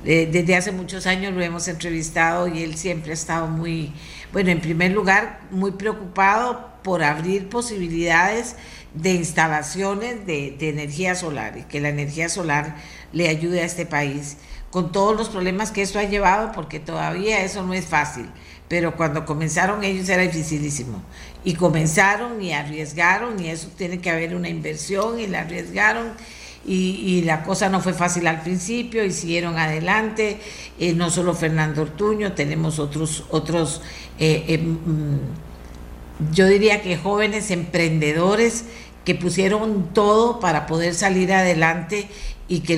desde hace muchos años lo hemos entrevistado y él siempre ha estado muy, bueno, en primer lugar, muy preocupado por abrir posibilidades de instalaciones de, energía solar y que la energía solar le ayude a este país, con todos los problemas que esto ha llevado, porque todavía eso no es fácil pero cuando comenzaron ellos era dificilísimo. Y comenzaron y arriesgaron y eso tiene que haber una inversión y la arriesgaron y, la cosa no fue fácil al principio y siguieron adelante. Eh, no solo Fernando Ortuño, tenemos otros, otros eh, eh, mm, yo diría que jóvenes emprendedores que pusieron todo para poder salir adelante y que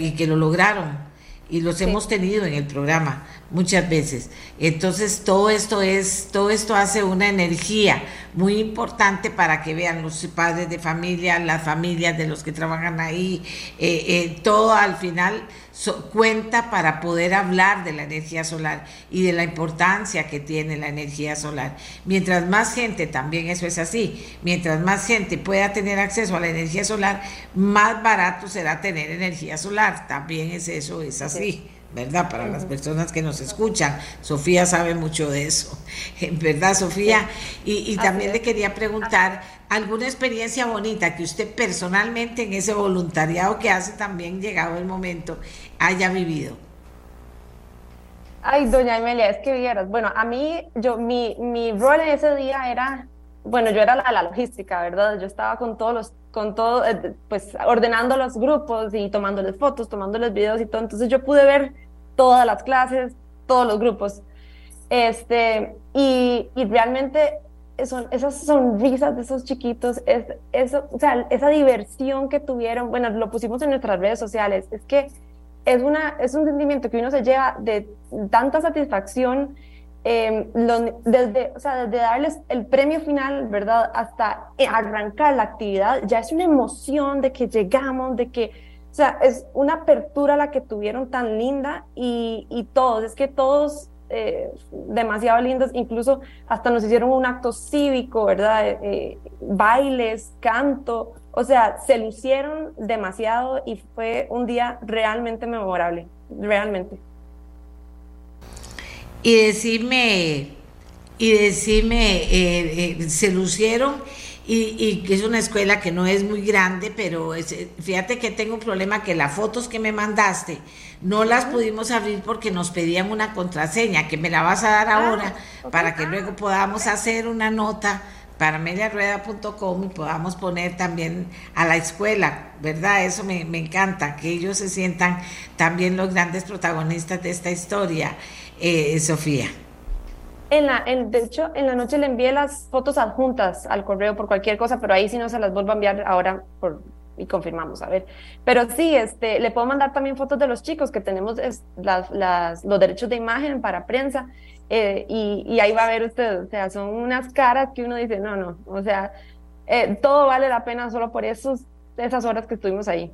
y que lo lograron y los hemos tenido en el programa muchas veces. Entonces todo esto es, todo esto hace una energía muy importante para que vean los padres de familia, las familias de los que trabajan ahí, eh, eh, todo al final cuenta para poder hablar de la energía solar y de la importancia que tiene la energía solar. Mientras más gente, también eso es así, mientras más gente pueda tener acceso a la energía solar, más barato será tener energía solar. También es eso, es así. ¿verdad? Para las personas que nos escuchan. Sofía sabe mucho de eso, ¿verdad, Sofía? Y, y también le quería preguntar, ¿alguna experiencia bonita que usted personalmente en ese voluntariado que hace también llegado el momento haya vivido? Ay, doña Amelia, es que vieras, bueno, a mí, yo, mi, mi rol en ese día era, bueno, yo era la, la logística, ¿verdad? Yo estaba con todos los, con todo, eh, pues ordenando los grupos y tomándoles fotos, tomándoles videos y todo, entonces yo pude ver todas las clases, todos los grupos. Este, y, y realmente son esas sonrisas de esos chiquitos, es, eso, o sea, esa diversión que tuvieron, bueno, lo pusimos en nuestras redes sociales, es que es, una, es un sentimiento que uno se lleva de tanta satisfacción, eh, desde, o sea, desde darles el premio final, ¿verdad? Hasta arrancar la actividad, ya es una emoción de que llegamos, de que o sea, es una apertura la que tuvieron tan linda y, y todos, es que todos eh, demasiado lindos, incluso hasta nos hicieron un acto cívico, ¿verdad? Eh, eh, bailes, canto, o sea, se lucieron demasiado y fue un día realmente memorable, realmente. Y decirme, y decirme, se lucieron y, que es una escuela que no es muy grande, pero fíjate que tengo un problema que las fotos que me mandaste no las pudimos abrir porque nos pedían una contraseña, que me la vas a dar ah, ahora para que luego podamos hacer una nota para mediarueda.com y podamos poner también a la escuela, ¿verdad? Eso me, me, encanta, que ellos se sientan también los grandes protagonistas de esta historia, eh, Sofía. En la, en, de hecho, en la noche le envié las fotos adjuntas al correo por cualquier cosa, pero ahí sí no se las vuelvo a enviar ahora por, y confirmamos, a ver. Pero sí, este, le puedo mandar también fotos de los chicos que tenemos las, las, los derechos de imagen para prensa eh, y, y, ahí va a ver usted, o sea, son unas caras que uno dice, no, no, o sea, eh, todo vale la pena solo por esos, esas horas que estuvimos ahí.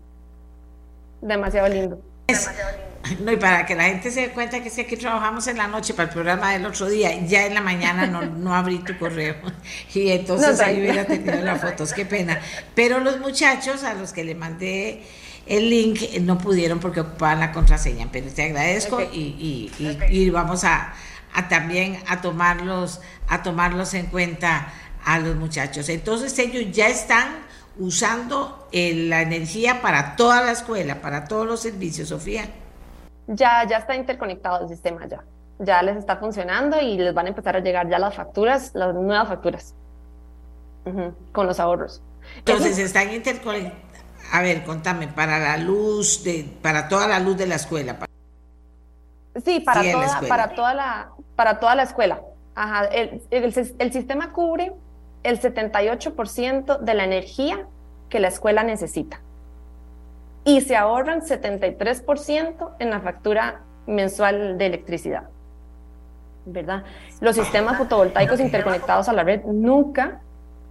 Demasiado lindo. Demasiado lindo. No, y para que la gente se dé cuenta que si aquí trabajamos en la noche para el programa del otro día, ya en la mañana no, no abrí tu correo. Y entonces ahí hubiera tenido las fotos, qué pena. Pero los muchachos a los que le mandé el link no pudieron porque ocupaban la contraseña, pero te agradezco y, y, y, vamos a, a, también a tomarlos, a tomarlos en cuenta a los muchachos. Entonces ellos ya están usando eh, la energía para toda la escuela, para todos los servicios, Sofía ya, ya está interconectado el sistema ya. Ya les está funcionando y les van a empezar a llegar ya las facturas, las nuevas facturas, con los ahorros. Entonces están interconectados. A ver, contame, para la luz, de, para toda la luz de la escuela. Sí, para, toda, para, toda, la, para toda la escuela. Ajá, el, el, el sistema cubre el 78% de la energía que la escuela necesita y se ahorran 73% en la factura mensual de electricidad. ¿Verdad? Los sistemas fotovoltaicos interconectados a la red nunca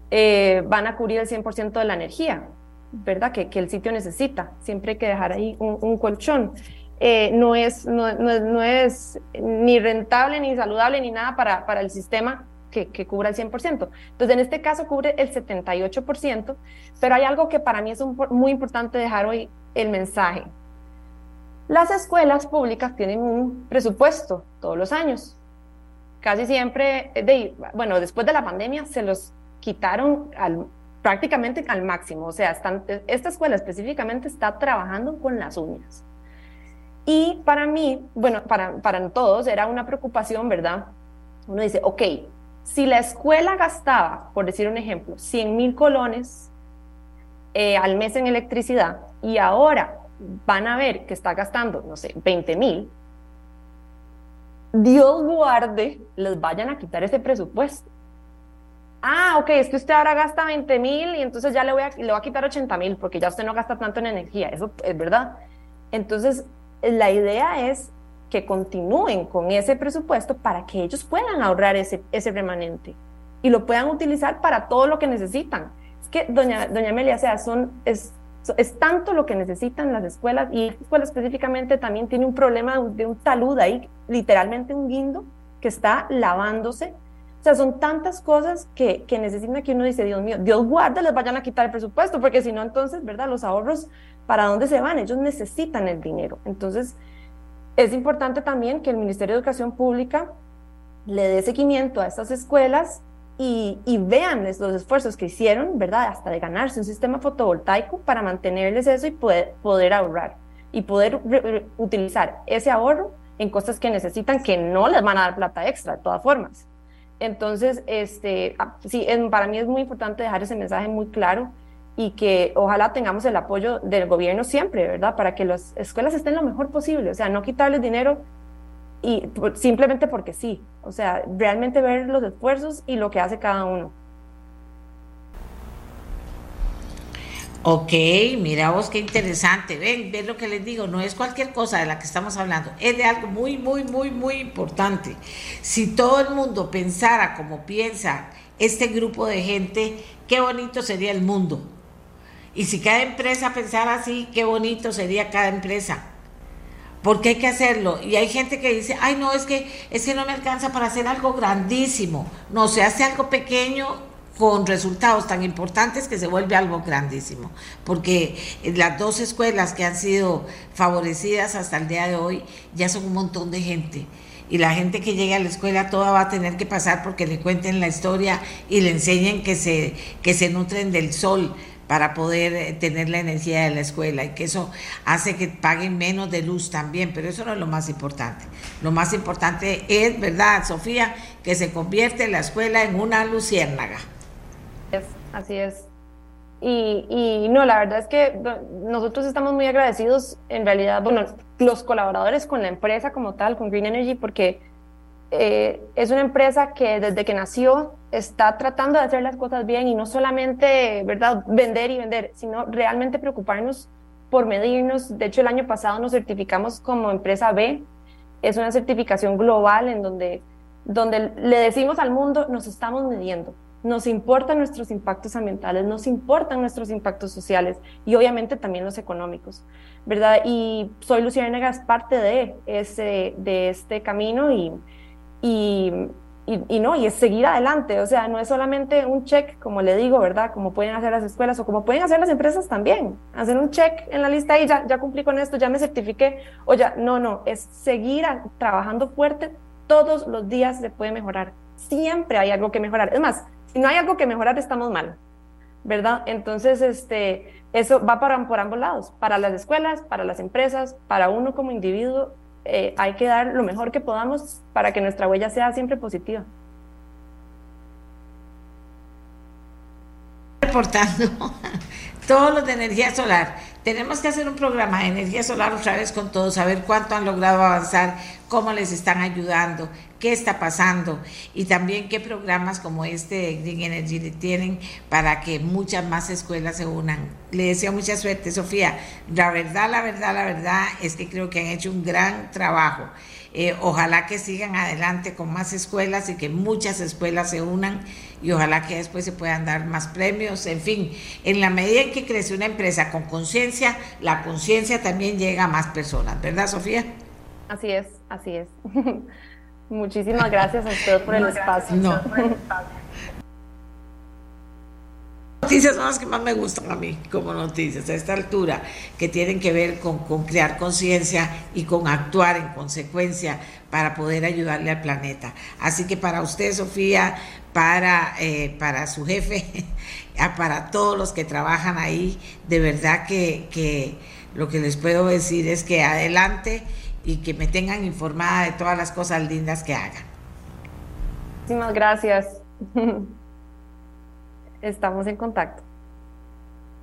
eh, van a cubrir el 100% de la energía, ¿verdad? Que, que, el sitio necesita. Siempre hay que dejar ahí un, colchón. Eh, no, es, no, no, no, es ni rentable, ni saludable, ni nada para, para el sistema que, que, cubra el 100%. Entonces, en este caso cubre el 78%, pero hay algo que para mí es muy importante dejar hoy el mensaje. Las escuelas públicas tienen un presupuesto todos los años. Casi siempre, de, bueno, después de la pandemia se los quitaron prácticamente al máximo. O sea, esta escuela específicamente está trabajando con las uñas. Y para mí, bueno, para, para todos era una preocupación, ¿verdad? Uno dice, ok, si la escuela gastaba, por decir un ejemplo, 100 mil colones eh, al mes en electricidad, y ahora van a ver que está gastando, no sé, 20 mil, Dios guarde, les vayan a quitar ese presupuesto. Ah, ok, es que usted ahora gasta 20 mil y entonces ya le voy, a, le voy a quitar 80 mil porque ya usted no gasta tanto en energía, eso es verdad. Entonces, la idea es que continúen con ese presupuesto para que ellos puedan ahorrar ese, ese remanente y lo puedan utilizar para todo lo que necesitan. Que, doña, doña Amelia, o sea, son, es, es tanto lo que necesitan las escuelas y esta escuela específicamente también tiene un problema de un talud ahí, literalmente un guindo que está lavándose. O sea, son tantas cosas que, que necesitan que uno dice, Dios mío, Dios guarde, les vayan a quitar el presupuesto, porque si no, entonces, ¿verdad? Los ahorros, ¿para dónde se van? Ellos necesitan el dinero. Entonces, es importante también que el Ministerio de Educación Pública le dé seguimiento a estas escuelas y, vean los esfuerzos que hicieron, ¿verdad? Hasta de ganarse un sistema fotovoltaico para mantenerles eso y poder, poder ahorrar y poder utilizar ese ahorro en cosas que necesitan que no les van a dar plata extra, de todas formas. Entonces, este, ah, sí, para mí es muy importante dejar ese mensaje muy claro y que ojalá tengamos el apoyo del gobierno siempre, ¿verdad? Para que las escuelas estén lo mejor posible, o sea, no quitarles dinero y simplemente porque sí, o sea, realmente ver los esfuerzos y lo que hace cada uno. Ok, mira vos qué interesante. Ven, ven lo que les digo, no es cualquier cosa de la que estamos hablando, es de algo muy, muy, muy, muy importante. Si todo el mundo pensara como piensa este grupo de gente, qué bonito sería el mundo. Y si cada empresa pensara así, qué bonito sería cada empresa porque hay que hacerlo. Y hay gente que dice, ay no, es que, es que no me alcanza para hacer algo grandísimo. No, se hace algo pequeño con resultados tan importantes que se vuelve algo grandísimo. Porque las dos escuelas que han sido favorecidas hasta el día de hoy ya son un montón de gente. Y la gente que llegue a la escuela toda va a tener que pasar porque le cuenten la historia y le enseñen que se, que se nutren del sol, para poder eh, tener la energía de la escuela y que eso hace que paguen menos de luz también, pero eso no es lo más importante. Lo más importante es, ¿verdad, Sofía? Que se convierte la escuela en una luciérnaga. así es. Y, y, no, la verdad es que nosotros estamos muy agradecidos, en realidad, bueno, los colaboradores con la empresa como tal, con Green Energy, porque eh, es una empresa que desde que nació está tratando de hacer las cosas bien y no solamente, ¿verdad?, vender y vender, sino realmente preocuparnos por medirnos. De hecho, el año pasado nos certificamos como empresa B. Es una certificación global en donde, donde le decimos al mundo, nos estamos midiendo. Nos importan nuestros impactos ambientales, nos importan nuestros impactos sociales y obviamente también los económicos, ¿verdad? Y soy Luciana es parte de, ese, de este camino y, y, y, no, y es seguir adelante, o sea, no es solamente un check, como le digo, ¿verdad? Como pueden hacer las escuelas o como pueden hacer las empresas también, hacer un check en la lista y ya, ya cumplí con esto, ya me certifiqué, o ya, no, no, es seguir trabajando fuerte, todos los días se puede mejorar, siempre hay algo que mejorar, es más, si no hay algo que mejorar, estamos mal, ¿verdad? Entonces, este, eso va para, por ambos lados, para las escuelas, para las empresas, para uno como individuo, eh, hay que dar lo mejor que podamos para que nuestra huella sea siempre positiva. Reportando todos los de energía solar. Tenemos que hacer un programa de energía solar otra vez con todos, saber cuánto han logrado avanzar, cómo les están ayudando, qué está pasando y también qué programas como este de Green Energy tienen para que muchas más escuelas se unan. Le deseo mucha suerte, Sofía. La verdad, la verdad, la verdad es que creo que han hecho un gran trabajo. Eh, ojalá que sigan adelante con más escuelas y que muchas escuelas se unan y ojalá que después se puedan dar más premios. En fin, en la medida en que crece una empresa con conciencia, la conciencia también llega a más personas, ¿verdad, Sofía? Así es, así es. Muchísimas gracias a usted por el espacio. No. Noticias son las que más me gustan a mí como noticias a esta altura, que tienen que ver con, crear conciencia y con actuar en consecuencia para poder ayudarle al planeta. Así que para usted, Sofía, para, eh, para su jefe, para todos los que trabajan ahí, de verdad que, que lo que les puedo decir es que adelante y que me tengan informada de todas las cosas lindas que hagan. Muchísimas gracias. Estamos en contacto.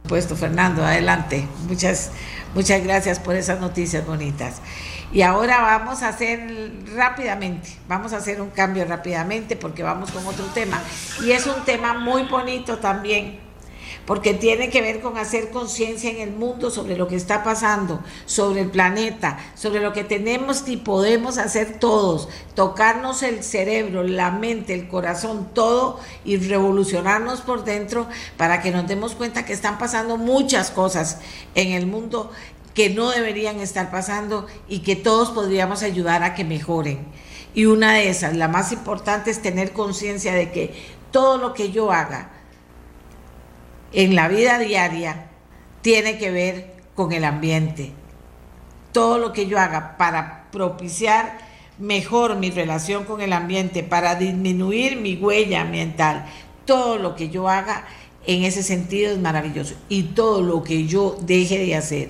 Puesto, Fernando, adelante. Muchas, muchas gracias por esas noticias bonitas. Y ahora vamos a hacer rápidamente, vamos a hacer un cambio rápidamente porque vamos con otro tema. Y es un tema muy bonito también porque tiene que ver con hacer conciencia en el mundo sobre lo que está pasando, sobre el planeta, sobre lo que tenemos y podemos hacer todos, tocarnos el cerebro, la mente, el corazón, todo y revolucionarnos por dentro para que nos demos cuenta que están pasando muchas cosas en el mundo que no deberían estar pasando y que todos podríamos ayudar a que mejoren. Y una de esas, la más importante, es tener conciencia de que todo lo que yo haga, en la vida diaria tiene que ver con el ambiente. Todo lo que yo haga para propiciar mejor mi relación con el ambiente, para disminuir mi huella ambiental, todo lo que yo haga en ese sentido es maravilloso. Y todo lo que yo deje de hacer,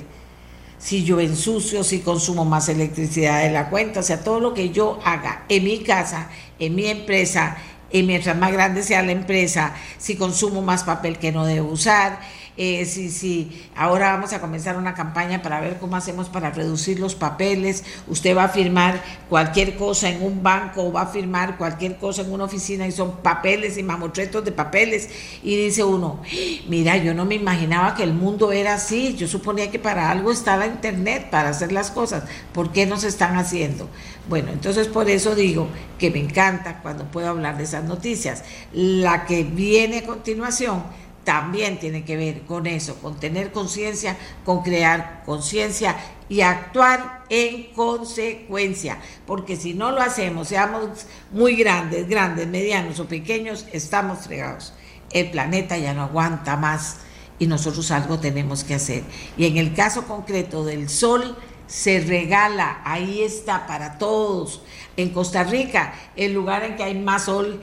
si yo ensucio, si consumo más electricidad de la cuenta, o sea, todo lo que yo haga en mi casa, en mi empresa, y mientras más grande sea la empresa, si consumo más papel que no debo usar, eh, si, si ahora vamos a comenzar una campaña para ver cómo hacemos para reducir los papeles, usted va a firmar cualquier cosa en un banco o va a firmar cualquier cosa en una oficina y son papeles y mamotretos de papeles y dice uno, mira, yo no me imaginaba que el mundo era así, yo suponía que para algo estaba internet, para hacer las cosas, ¿por qué no se están haciendo? Bueno, entonces por eso digo que me encanta cuando puedo hablar de esas noticias. La que viene a continuación también tiene que ver con eso, con tener conciencia, con crear conciencia y actuar en consecuencia, porque si no lo hacemos, seamos muy grandes, grandes, medianos o pequeños, estamos fregados. El planeta ya no aguanta más y nosotros algo tenemos que hacer. Y en el caso concreto del sol, se regala, ahí está para todos. En Costa Rica, el lugar en que hay más sol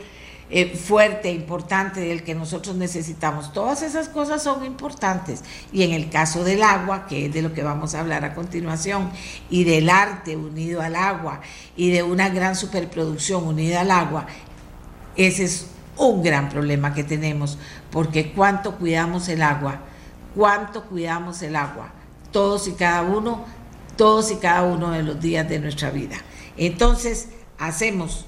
eh, fuerte, importante, del que nosotros necesitamos. Todas esas cosas son importantes. Y en el caso del agua, que es de lo que vamos a hablar a continuación, y del arte unido al agua, y de una gran superproducción unida al agua, ese es un gran problema que tenemos, porque cuánto cuidamos el agua, cuánto cuidamos el agua, todos y cada uno todos y cada uno de los días de nuestra vida. Entonces, hacemos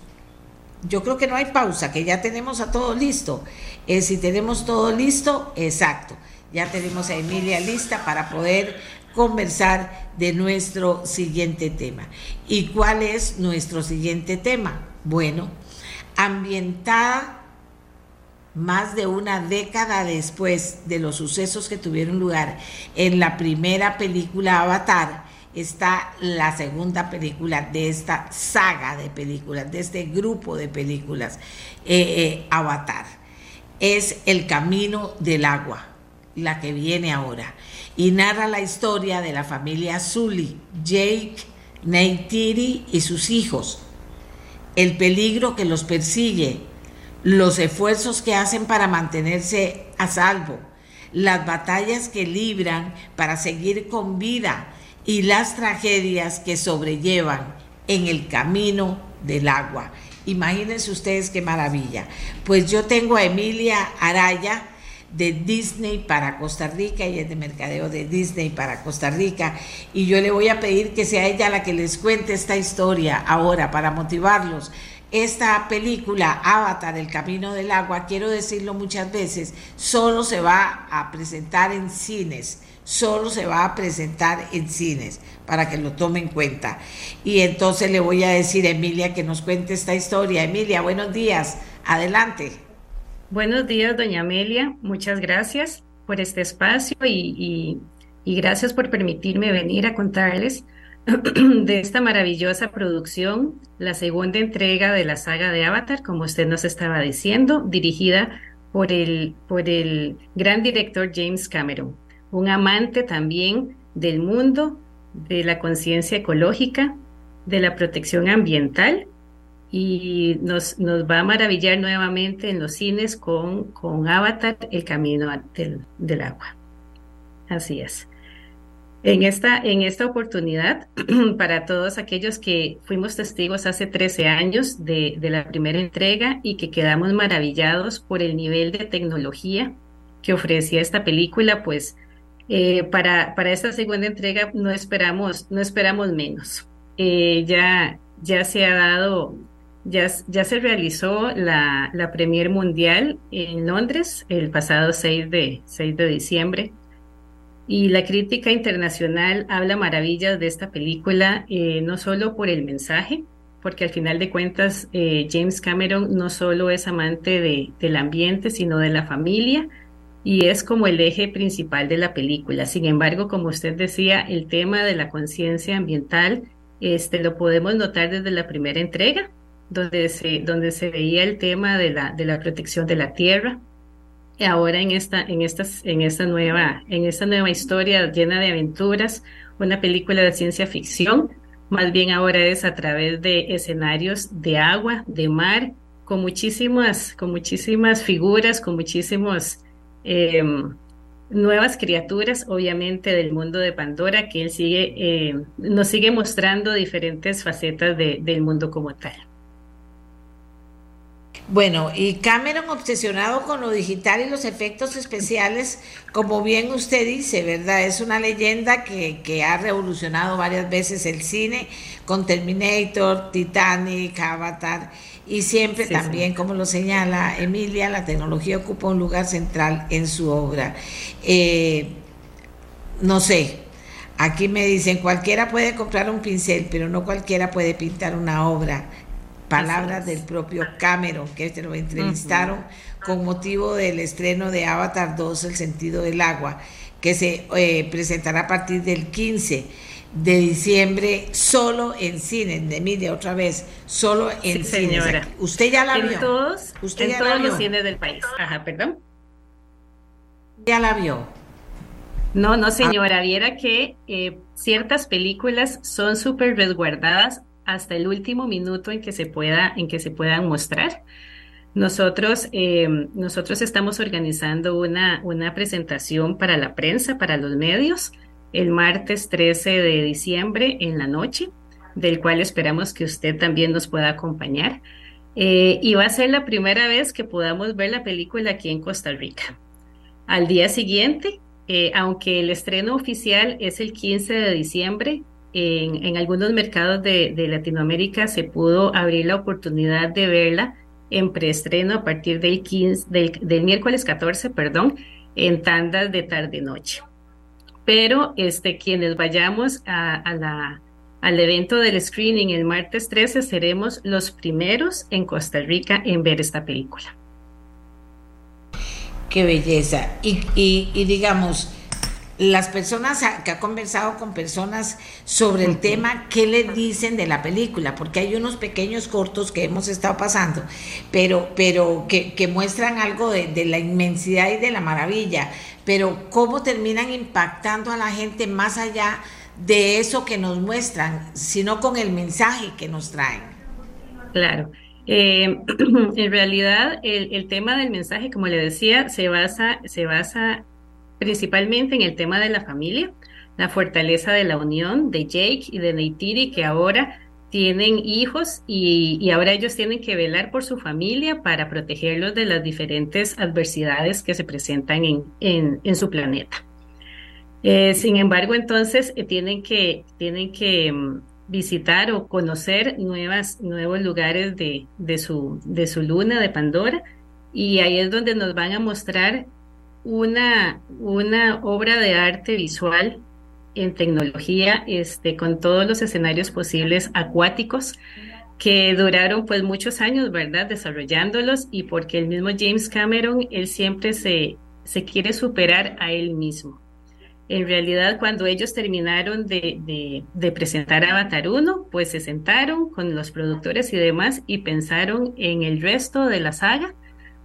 yo creo que no hay pausa, que ya tenemos a todo listo. Eh, si tenemos todo listo, exacto. Ya tenemos a Emilia lista para poder conversar de nuestro siguiente tema. ¿Y cuál es nuestro siguiente tema? Bueno, ambientada más de una década después de los sucesos que tuvieron lugar en la primera película Avatar, está la segunda película de esta saga de películas, de este grupo de películas, eh, eh, Avatar. Es El Camino del Agua, la que viene ahora, y narra la historia de la familia Sully, Jake, Neytiri y sus hijos, el peligro que los persigue, los esfuerzos que hacen para mantenerse a salvo, las batallas que libran para seguir con vida, y las tragedias que sobrellevan en el camino del agua. Imagínense ustedes qué maravilla. Pues yo tengo a Emilia Araya de Disney para Costa Rica, y es de mercadeo de Disney para Costa Rica, y yo le voy a pedir que sea ella la que les cuente esta historia ahora para motivarlos. Esta película, Avatar, El Camino del Agua, quiero decirlo muchas veces, solo se va a presentar en cines solo se va a presentar en cines para que lo tome en cuenta. Y entonces le voy a decir a Emilia que nos cuente esta historia. Emilia, buenos días. Adelante. Buenos días, doña Amelia. Muchas gracias por este espacio y, y gracias por permitirme venir a contarles de esta maravillosa producción, la segunda entrega de la saga de Avatar, como usted nos estaba diciendo, dirigida por el, por el gran director James Cameron un amante también del mundo, de la conciencia ecológica, de la protección ambiental y nos, nos, va a maravillar nuevamente en los cines con, con Avatar, El Camino del, del Agua. Así es. En esta, en esta oportunidad, para todos aquellos que fuimos testigos hace 13 años de, de la primera entrega y que quedamos maravillados por el nivel de tecnología que ofrecía esta película, pues eh, para, para esta segunda entrega no esperamos, no esperamos menos. Eh, ya, ya se ha dado, ya, ya se realizó la, la Premier Mundial en Londres el pasado 6 de, 6 de diciembre. Y la crítica internacional habla maravillas de esta película, eh, no solo por el mensaje, porque al final de cuentas James Cameron no solo es amante de, del ambiente, sino de la familia, y es como el eje principal de la película. Sin embargo, como usted decía, el tema de la conciencia ambiental este, lo podemos notar desde la primera entrega, donde se, donde se veía el tema de la, de la protección de la tierra. Y ahora en esta, en, estas, en, esta nueva, en esta nueva historia llena de aventuras, una película de ciencia ficción, más bien ahora es a través de escenarios de agua, de mar, con muchísimas, con muchísimas figuras, con muchísimos eh, nuevas criaturas, obviamente, del mundo de Pandora, que él sigue, eh, nos sigue mostrando diferentes facetas del mundo como tal. Bueno, y Cameron obsesionado con lo digital y los efectos especiales, como bien usted dice, ¿verdad? Es una leyenda que ha revolucionado varias veces el cine con Terminator, Titanic, Avatar y siempre también, como lo señala Emilia, la tecnología ocupa un lugar central en su obra. Eh, no sé, aquí me dicen, cualquiera puede comprar un pincel, pero no cualquiera puede pintar una obra. Palabras del propio Cameron, que este lo entrevistaron con motivo del estreno de Avatar 2, El sentido del agua, que se eh, presentará a partir del 15 de diciembre solo en cines, de Emilia otra vez, solo en cines. Usted ya la vio. Todos, Usted en todos los cines del país. Ajá, perdón. Ya la vio. No, no, señora, viera que eh, ciertas películas son súper resguardadas hasta el último minuto en que se pueda, en que se puedan mostrar. Nosotros, eh, nosotros estamos organizando una, una presentación para la prensa, para los medios, el martes 13 de diciembre en la noche, del cual esperamos que usted también nos pueda acompañar. Eh, y va a ser la primera vez que podamos ver la película aquí en Costa Rica. Al día siguiente, eh, aunque el estreno oficial es el 15 de diciembre, en, algunos mercados de, Latinoamérica se pudo abrir la oportunidad de verla en preestreno a partir del, 15, del, miércoles 14, perdón, en tandas de tarde-noche. Pero este, quienes vayamos al evento del screening el martes 13 seremos los primeros en Costa Rica en ver esta película. Qué belleza. Y digamos, las personas que ha conversado con personas sobre el tema, ¿qué le dicen de la película? Porque hay unos pequeños cortos que hemos estado pasando, pero, pero que, que muestran algo de, de, la inmensidad y de la maravilla, pero cómo terminan impactando a la gente más allá de eso que nos muestran, sino con el mensaje que nos traen. Claro. Eh, en realidad, el, el, tema del mensaje, como le decía, se basa, se basa principalmente en el tema de la familia, la fortaleza de la unión de Jake y de Neytiri, que ahora tienen hijos y, ahora ellos tienen que velar por su familia para protegerlos de las diferentes adversidades que se presentan en, en, su planeta. Eh, sin embargo, entonces eh, tienen que, tienen que mm, visitar o conocer nuevas, nuevos lugares de, de, su, de su luna, de Pandora, y ahí es donde nos van a mostrar una, una obra de arte visual en tecnología, este, con todos los escenarios posibles acuáticos que duraron pues muchos años, ¿verdad? Desarrollándolos y porque el mismo James Cameron, él siempre se, se quiere superar a él mismo. En realidad, cuando ellos terminaron de, de, presentar Avatar 1, pues se sentaron con los productores y demás y pensaron en el resto de la saga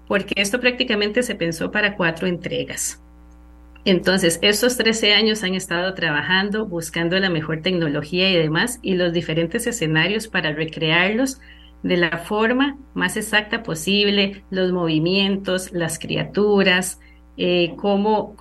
porque esto prácticamente se pensó para cuatro entregas. Entonces, estos 13 años han estado trabajando, buscando la mejor tecnología y demás, y los diferentes escenarios para recrearlos de la forma más exacta posible, los movimientos, las criaturas, eh, cómo,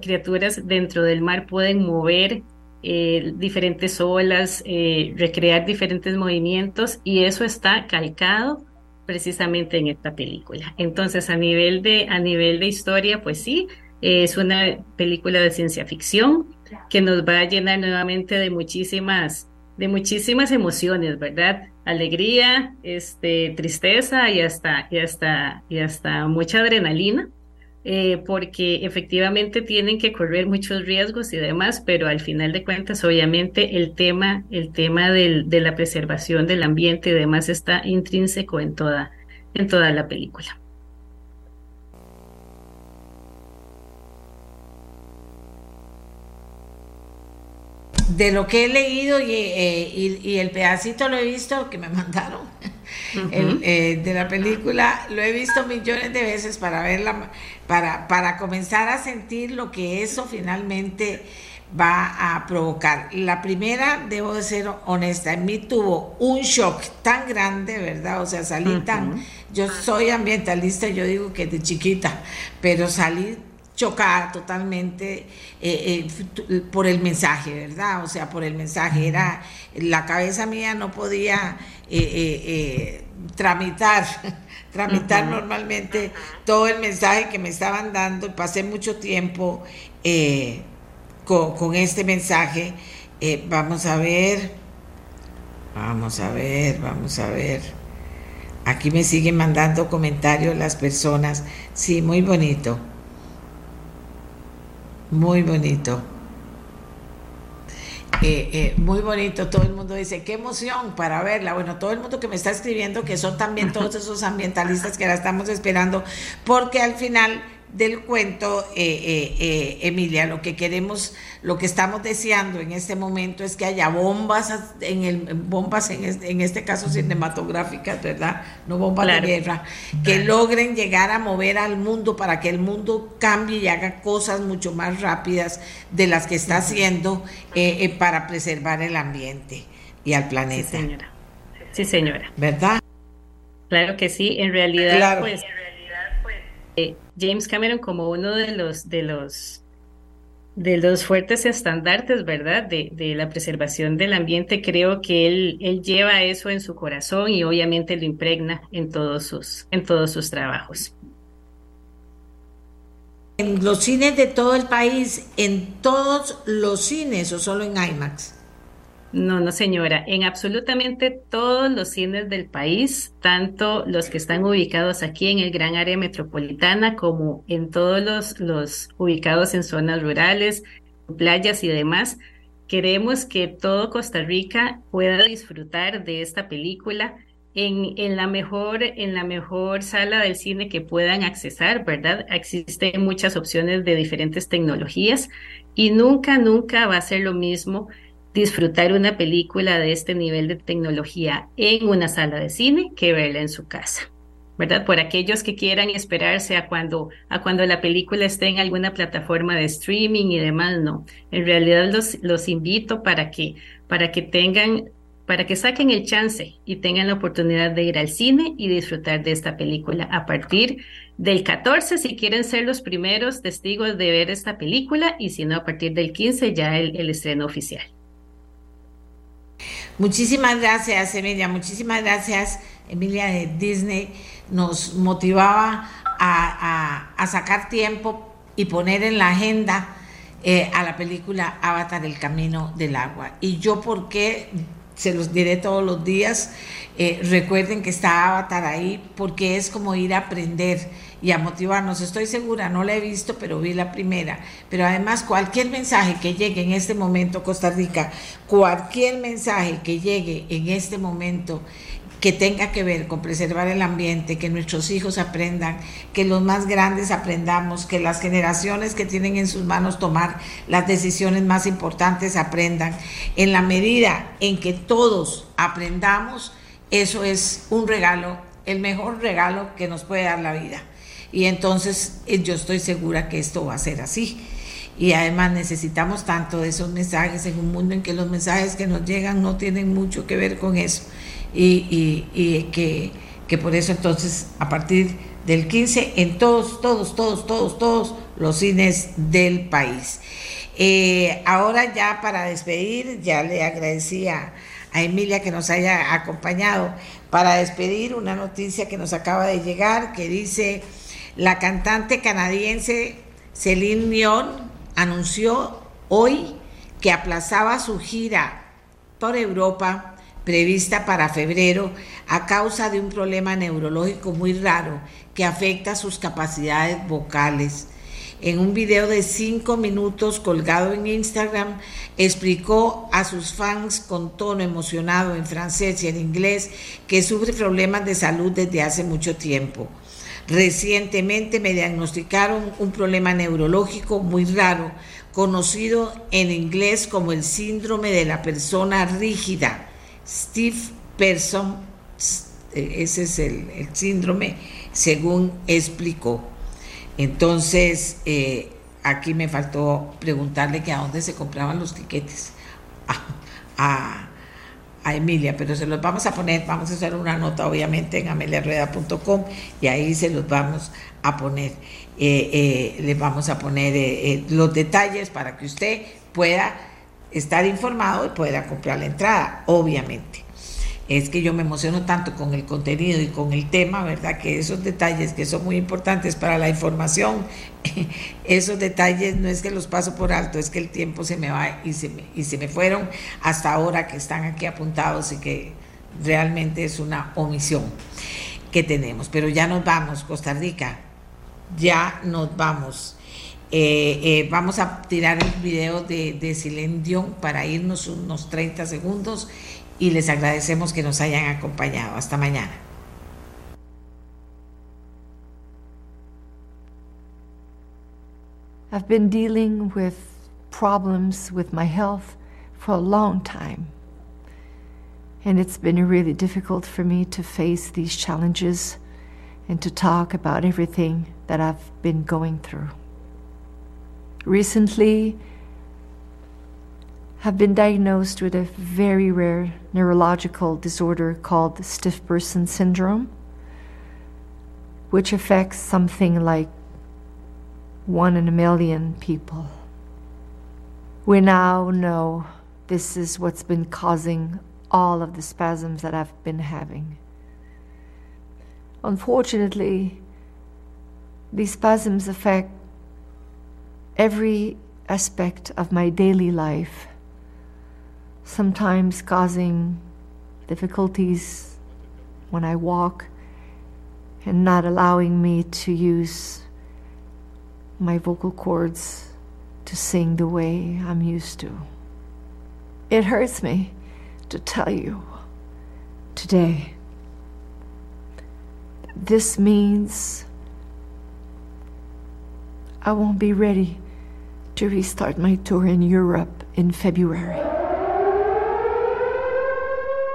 criaturas dentro del mar pueden mover eh, diferentes olas, eh, recrear diferentes movimientos, y eso está calcado precisamente en esta película. Entonces, a nivel de, a nivel de historia, pues sí, es una película de ciencia ficción que nos va a llenar nuevamente de muchísimas, de muchísimas emociones, ¿verdad? Alegría, este, tristeza y hasta, y hasta, y hasta mucha adrenalina. Eh, porque efectivamente tienen que correr muchos riesgos y demás, pero al final de cuentas, obviamente, el tema, el tema del, de la preservación del ambiente y demás está intrínseco en toda, en toda la película. De lo que he leído y, eh, y el pedacito lo he visto que me mandaron, eh, de la película. Lo he visto millones de veces para verla, para, para comenzar a sentir lo que eso finalmente va a provocar. La primera, debo de ser honesta, en mí tuvo un shock tan grande, ¿verdad? O sea, salí tan, yo soy ambientalista, yo digo que de chiquita, pero salí chocada totalmente eh, eh, por el mensaje, ¿verdad? O sea, por el mensaje. Era, la cabeza mía no podía eh, tramitar, tramitar normalmente todo el mensaje que me estaban dando. Pasé mucho tiempo con, con, este mensaje. vamos a ver, vamos a ver, vamos a ver. Aquí me siguen mandando comentarios las personas. Sí, muy bonito. Muy bonito. Eh, eh, muy bonito, todo el mundo dice, qué emoción para verla. Bueno, todo el mundo que me está escribiendo, que son también todos esos ambientalistas que la estamos esperando, porque al final del cuento, eh, eh, eh, Emilia, lo que queremos, lo que estamos deseando en este momento es que haya bombas en el bombas en este, en este caso cinematográficas, ¿verdad? No bombas de guerra, que logren llegar a mover al mundo para que el mundo cambie y haga cosas mucho más rápidas de las que está haciendo para preservar el ambiente y al planeta. Sí, señora. Sí, señora. ¿Verdad? Claro que sí, en realidad, pues James Cameron como uno de los, de los, de los fuertes estandartes, ¿verdad? De, de, la preservación del ambiente, creo que él, él lleva eso en su corazón y obviamente lo impregna en todos sus, en todos sus trabajos. En los cines de todo el país, en todos los cines o solo en IMAX? No, no, señora. En absolutamente todos los cines del país, tanto los que están ubicados aquí en el gran área metropolitana como en todos los, ubicados en zonas rurales, playas y demás, queremos que todo Costa Rica pueda disfrutar de esta película en, en, la mejor, en la mejor sala del cine que puedan accesar, ¿verdad? Existen muchas opciones de diferentes tecnologías y nunca, nunca va a ser lo mismo disfrutar una película de este nivel de tecnología en una sala de cine que verla en su casa. ¿Verdad? Por aquellos que quieran esperarse a cuando, a cuando la película esté en alguna plataforma de streaming y demás, no. En realidad los, los invito para que, para que tengan, para que saquen el chance y tengan la oportunidad de ir al cine y disfrutar de esta película a partir del 14 si quieren ser los primeros testigos de ver esta película y si no a partir del 15 ya el estreno oficial. Muchísimas gracias, Emilia. Muchísimas gracias, Emilia de Disney. Nos motivaba a, sacar tiempo y poner en la agenda eh, a la película Avatar, el camino del agua. Y yo, ¿por qué? Se los diré todos los días. Eh, recuerden que está Avatar ahí porque es como ir a aprender y a motivarnos. Estoy segura, no la he visto, pero vi la primera. Pero además, cualquier mensaje que llegue en este momento, Costa Rica, cualquier mensaje que llegue en este momento que tenga que ver con preservar el ambiente, que nuestros hijos aprendan, que los más grandes aprendamos, que las generaciones que tienen en sus manos tomar las decisiones más importantes aprendan. En la medida en que todos aprendamos, eso es un regalo, el mejor regalo que nos puede dar la vida. Y entonces eh, yo estoy segura que esto va a ser así. Y además necesitamos tanto de esos mensajes en un mundo en que los mensajes que nos llegan no tienen mucho que ver con eso. Y, que, que por eso entonces a partir del 15 en todos, todos, todos, todos, todos los cines del país. Eh, ahora ya para despedir, ya le agradecía a Emilia que nos haya acompañado para despedir una noticia que nos acaba de llegar que dice la cantante canadiense Celine Dion anunció hoy que aplazaba su gira por Europa prevista para febrero a causa de un problema neurológico muy raro que afecta sus capacidades vocales. En un video de cinco minutos colgado en Instagram, explicó a sus fans con tono emocionado en francés y en inglés que sufre problemas de salud desde hace mucho tiempo. Recientemente me diagnosticaron un problema neurológico muy raro, conocido en inglés como el síndrome de la persona rígida, Steve Person, eh, ese es el, síndrome, según explicó. Entonces, eh, aquí me faltó preguntarle que a dónde se compraban los tiquetes. Emilia, pero se los vamos a poner, vamos a hacer una nota obviamente en ameliarueda.com y ahí se los vamos a poner, eh, eh, les vamos a poner eh, los detalles para que usted pueda estar informado y pueda comprar la entrada, obviamente es que yo me emociono tanto con el contenido y con el tema, ¿verdad? Que esos detalles que son muy importantes para la información, esos detalles no es que los paso por alto, es que el tiempo se me va y se me, y se me fueron hasta ahora que están aquí apuntados y que realmente es una omisión que tenemos. Pero ya nos vamos, Costa Rica, ya nos vamos. Eh, eh, vamos a tirar el video de, de para irnos unos 30 segundos y les agradecemos que nos hayan acompañado. Hasta mañana. I've been dealing with problems with my health for a long time. And it's been really difficult for me to face these challenges and to talk about everything that I've been going through. Recently, have been diagnosed with a very rare neurological disorder called stiff person syndrome, which affects something like one in a million people. We now know this is what's been causing all of the spasms that I've been having. Unfortunately, these spasms affect every aspect of my daily life sometimes causing difficulties when I walk and not allowing me to use my vocal cords to sing the way I'm used to. It hurts me to tell you today. This means I won't be ready to restart my tour in Europe in February.